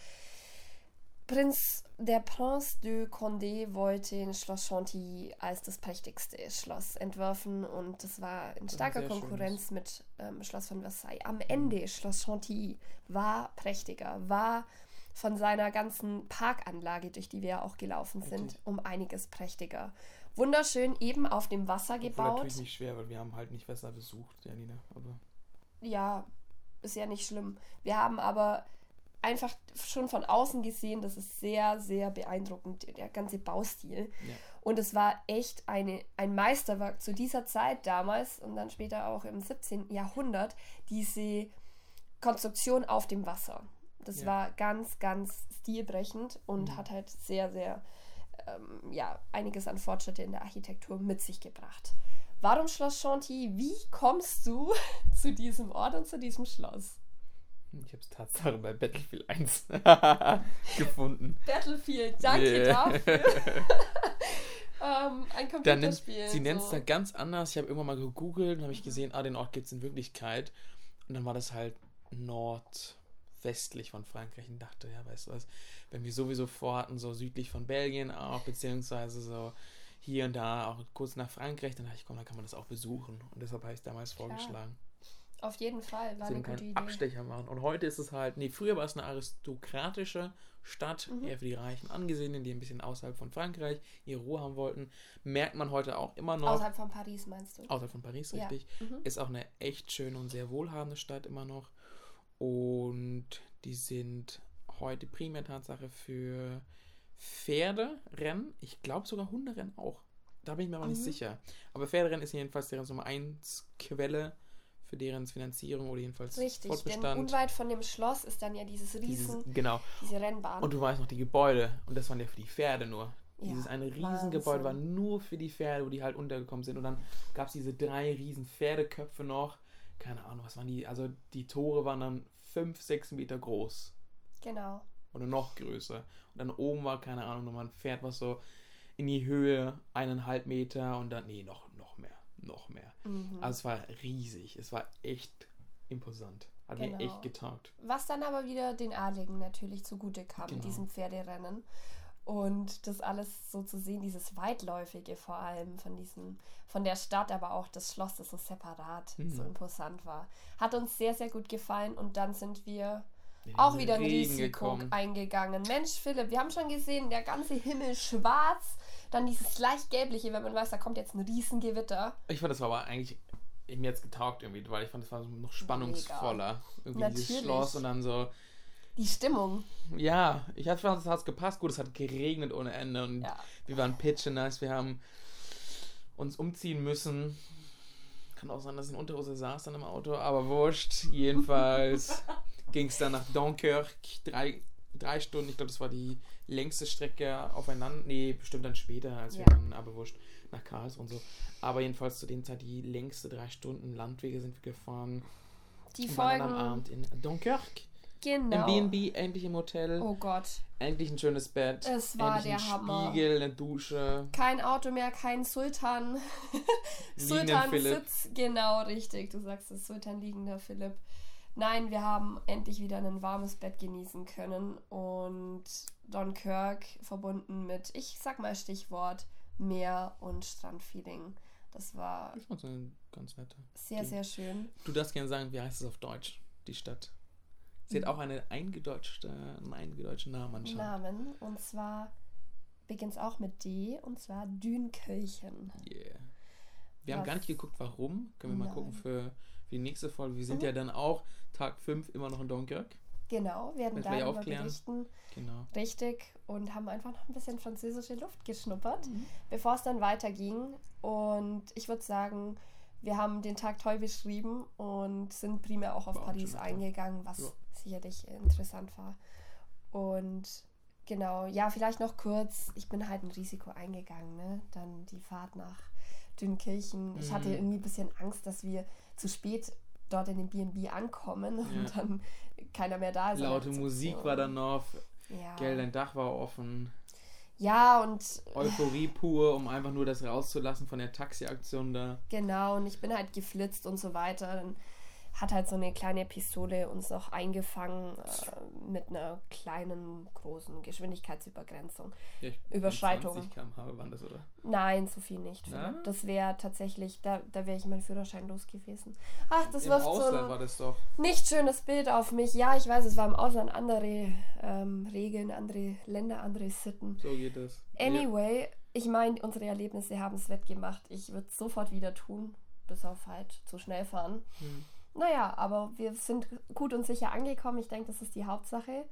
Prinz, der Prince de Condé wollte das Schloss Chantilly als das prächtigste Schloss entwerfen und das war in starker Konkurrenz mit ähm, Schloss von Versailles. Am Ende Schloss Chantilly war prächtiger, war von seiner ganzen Parkanlage, durch die wir ja auch gelaufen sind, Richtig. um einiges prächtiger. Wunderschön eben auf dem Wasser Obwohl gebaut. natürlich nicht schwer, weil wir haben halt nicht Wasser besucht, Janina. Aber ja, ist ja nicht schlimm. Wir haben aber einfach schon von außen gesehen, das ist sehr, sehr beeindruckend, der ganze Baustil. Ja. Und es war echt eine, ein Meisterwerk zu dieser Zeit damals und dann später auch im 17. Jahrhundert, diese Konstruktion auf dem Wasser. Das Ja. war ganz, ganz stilbrechend und Mhm. hat halt sehr, sehr, ähm, ja, einiges an Fortschritte in der Architektur mit sich gebracht. Warum Schloss Chantilly? Wie kommst du zu diesem Ort und zu diesem Schloss? Ich habe es Tatsache bei Battlefield 1 gefunden. Battlefield, danke Yeah. dafür. ähm, ein Da nennt, Computerspiel. sie nennt es so. da ganz anders. Ich habe irgendwann mal gegoogelt und habe ich gesehen, ah, den Ort gibt es in Wirklichkeit. Und dann war das halt nordwestlich von Frankreich und dachte, ja, weißt du was, wenn wir sowieso vorhatten, so südlich von Belgien auch, beziehungsweise so hier und da auch kurz nach Frankreich, dann dachte ich, komm, dann kann man das auch besuchen. Und deshalb habe ich es damals vorgeschlagen. Auf jeden Fall, war eine gute Idee. Abstecher machen. Und heute ist es halt, nee, früher war es eine aristokratische Stadt, Mhm. eher für die Reichen angesehenen, die ein bisschen außerhalb von Frankreich ihre Ruhe haben wollten. Merkt man heute auch immer noch. Außerhalb von Paris meinst du? Außerhalb von Paris, Ja. richtig. Mhm. Ist auch eine echt schöne und sehr wohlhabende Stadt immer noch. Und die sind heute primär Tatsache für Pferderennen, ich glaube sogar Hunderennen auch. Da bin ich mir aber nicht Mhm. sicher. Aber Pferderennen ist jedenfalls deren Nummer 1 Quelle für deren Finanzierung oder jedenfalls Richtig, denn Fortbestand. unweit von dem Schloss ist dann ja dieses Riesen, Dieses, genau. diese Rennbahn. Und du weißt noch, die Gebäude, und das waren ja für die Pferde nur. Ja, Dieses eine Riesengebäude war Wahnsinn. nur für die Pferde, wo die halt untergekommen sind. Und dann gab es diese drei riesen Pferdeköpfe noch. Keine Ahnung, was waren die? Also die Tore waren dann fünf, sechs Meter groß. genau. Oder noch größer. Und dann oben war, keine Ahnung, nochmal ein Pferd, was so in die Höhe eineinhalb Meter und dann, nee, noch, noch mehr. Mhm. Also es war riesig. Es war echt imposant. Hat Genau. mir echt getaugt. Was dann aber wieder den Adligen natürlich zugute kam, Genau. diesem Pferderennen. Und das alles so zu sehen, dieses Weitläufige vor allem von diesem, von der Stadt, aber auch das Schloss, das so separat Mhm. so imposant war. Hat uns sehr, sehr gut gefallen und dann sind wir In auch wieder ein Risiko gekommen. eingegangen. Mensch, Philipp, wir haben schon gesehen, der ganze Himmel schwarz, dann dieses leicht gelbliche, wenn man weiß, da kommt jetzt ein Riesengewitter. Ich fand, das war aber eigentlich mir jetzt getaugt irgendwie, weil ich fand, das war noch spannungsvoller. Irgendwie dieses Natürlich. Schloss und dann so. Die Stimmung. Ja, ich hatte fand, es hat gepasst. Gut, es hat geregnet ohne Ende und Ja. wir waren pitchenass. Wir haben uns umziehen müssen. Kann auch sein, dass ich in Unterhose saß dann im Auto, aber wurscht. Jedenfalls ging es dann nach Dunkirk. Drei, drei Stunden, ich glaube, das war die längste Strecke aufeinander. Nee, bestimmt dann später, als wir Ja. dann, aber wurscht, nach Karlsruhe und so. Aber jedenfalls zu den Zeit die längste drei Stunden Landwege sind wir gefahren. Die Und waren dann Folgen. am Abend in Dunkirk. Genau. Im B&B, endlich im Hotel. Oh Gott. Endlich ein schönes Bett. Es war der ein Hammer. Spiegel, eine Dusche. Kein Auto mehr, kein Sultan. Sultan. Sitz. Genau, richtig. Du sagst es, Sultan liegender Philipp. Nein, wir haben endlich wieder ein warmes Bett genießen können und Dunkirk verbunden mit, ich sag mal Stichwort, Meer und Strandfeeling. Das war Ich fand es ein ganz netter. sehr, sehr schön. Du darfst gerne sagen, wie heißt es auf Deutsch, die Stadt? Sie Mhm. hat auch eine eingedeutschte, einen eingedeutschten Namen anscheinend. Namen und zwar beginnt es auch mit D und zwar Dünkirchen. Yeah. Wir haben Was? gar nicht geguckt, warum. Können wir mal Nein. gucken für, für die nächste Folge. Wir sind Mhm. ja dann auch Tag 5 immer noch in Dunkirk. Genau, werden ja darüber berichten. Genau. Richtig. Und haben einfach noch ein bisschen französische Luft geschnuppert, Mhm. bevor es dann weiterging. Und ich würde sagen, wir haben den Tag toll beschrieben und sind primär auch auf War auch Paris schon eingegangen, was Ja. sicherlich interessant war. Und genau, ja, vielleicht noch kurz, ich bin halt ein Risiko eingegangen, ne? Dann die Fahrt nach Dünkirchen. Ich hatte Mhm. irgendwie ein bisschen Angst, dass wir zu spät dort in den B&B ankommen Ja. und dann keiner mehr da ist. Laute Musik war dann noch. Ja. Gell, dein Dach war offen. Ja, und Euphorie pur, um einfach nur das rauszulassen von der Taxi-Aktion da. genau, und ich bin halt geflitzt und so weiter. Dann hat halt so eine kleine Pistole uns noch eingefangen äh, mit einer kleinen, großen Geschwindigkeitsübergrenzung. Ja, Überschreitung. 20 km/h waren das, oder? Nein, so viel nicht. Na? Das wäre tatsächlich, da, da wäre ich mein Führerschein los gewesen. Ach, das Im wirft so Ausland ein war das doch. nicht schönes Bild auf mich. Ja, ich weiß, es war im Ausland andere ähm, Regeln, andere Länder, andere Sitten. So geht es. Anyway, ich meine, unsere Erlebnisse haben es wettgemacht. Ich würde es sofort wieder tun, bis auf halt zu schnell fahren. Hm. Naja, aber wir sind gut und sicher angekommen. Ich denke, das ist die Hauptsache.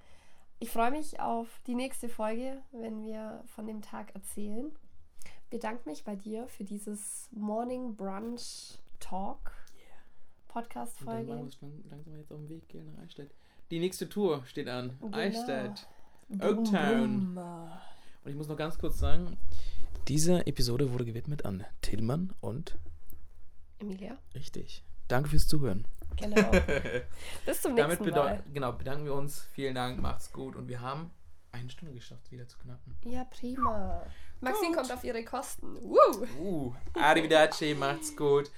Ich freue mich auf die nächste Folge, wenn wir von dem Tag erzählen. Bedanke mich bei dir für dieses Morning Brunch Talk Podcast Und dann wir lang- langsam jetzt auf dem Weg gehen nach Eichstätt. Die nächste Tour steht an. Genau. Eichstätt. Oaktown. Und ich muss noch ganz kurz sagen, diese Episode wurde gewidmet an Tillmann und Emilia, richtig. Danke fürs Zuhören. genau. Bis zum nächsten Mal. genau, bedanken wir uns. Vielen Dank, macht's gut. Und wir haben eine Stunde geschafft, wieder zu knappen. Ja, prima. Maxine Gut. kommt auf ihre Kosten. Woo! Uh, arrivederci, macht's gut.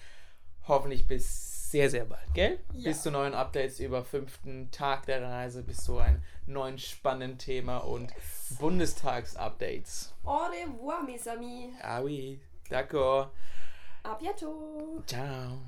Hoffentlich bis sehr, sehr bald, gell? Ja. Bis zu neuen Updates über fünften Tag der Reise, bis zu einem neuen spannenden Thema und Bundestagsupdates. Au revoir, mes amis. Ah oui, d'accord. A bientôt. Ciao.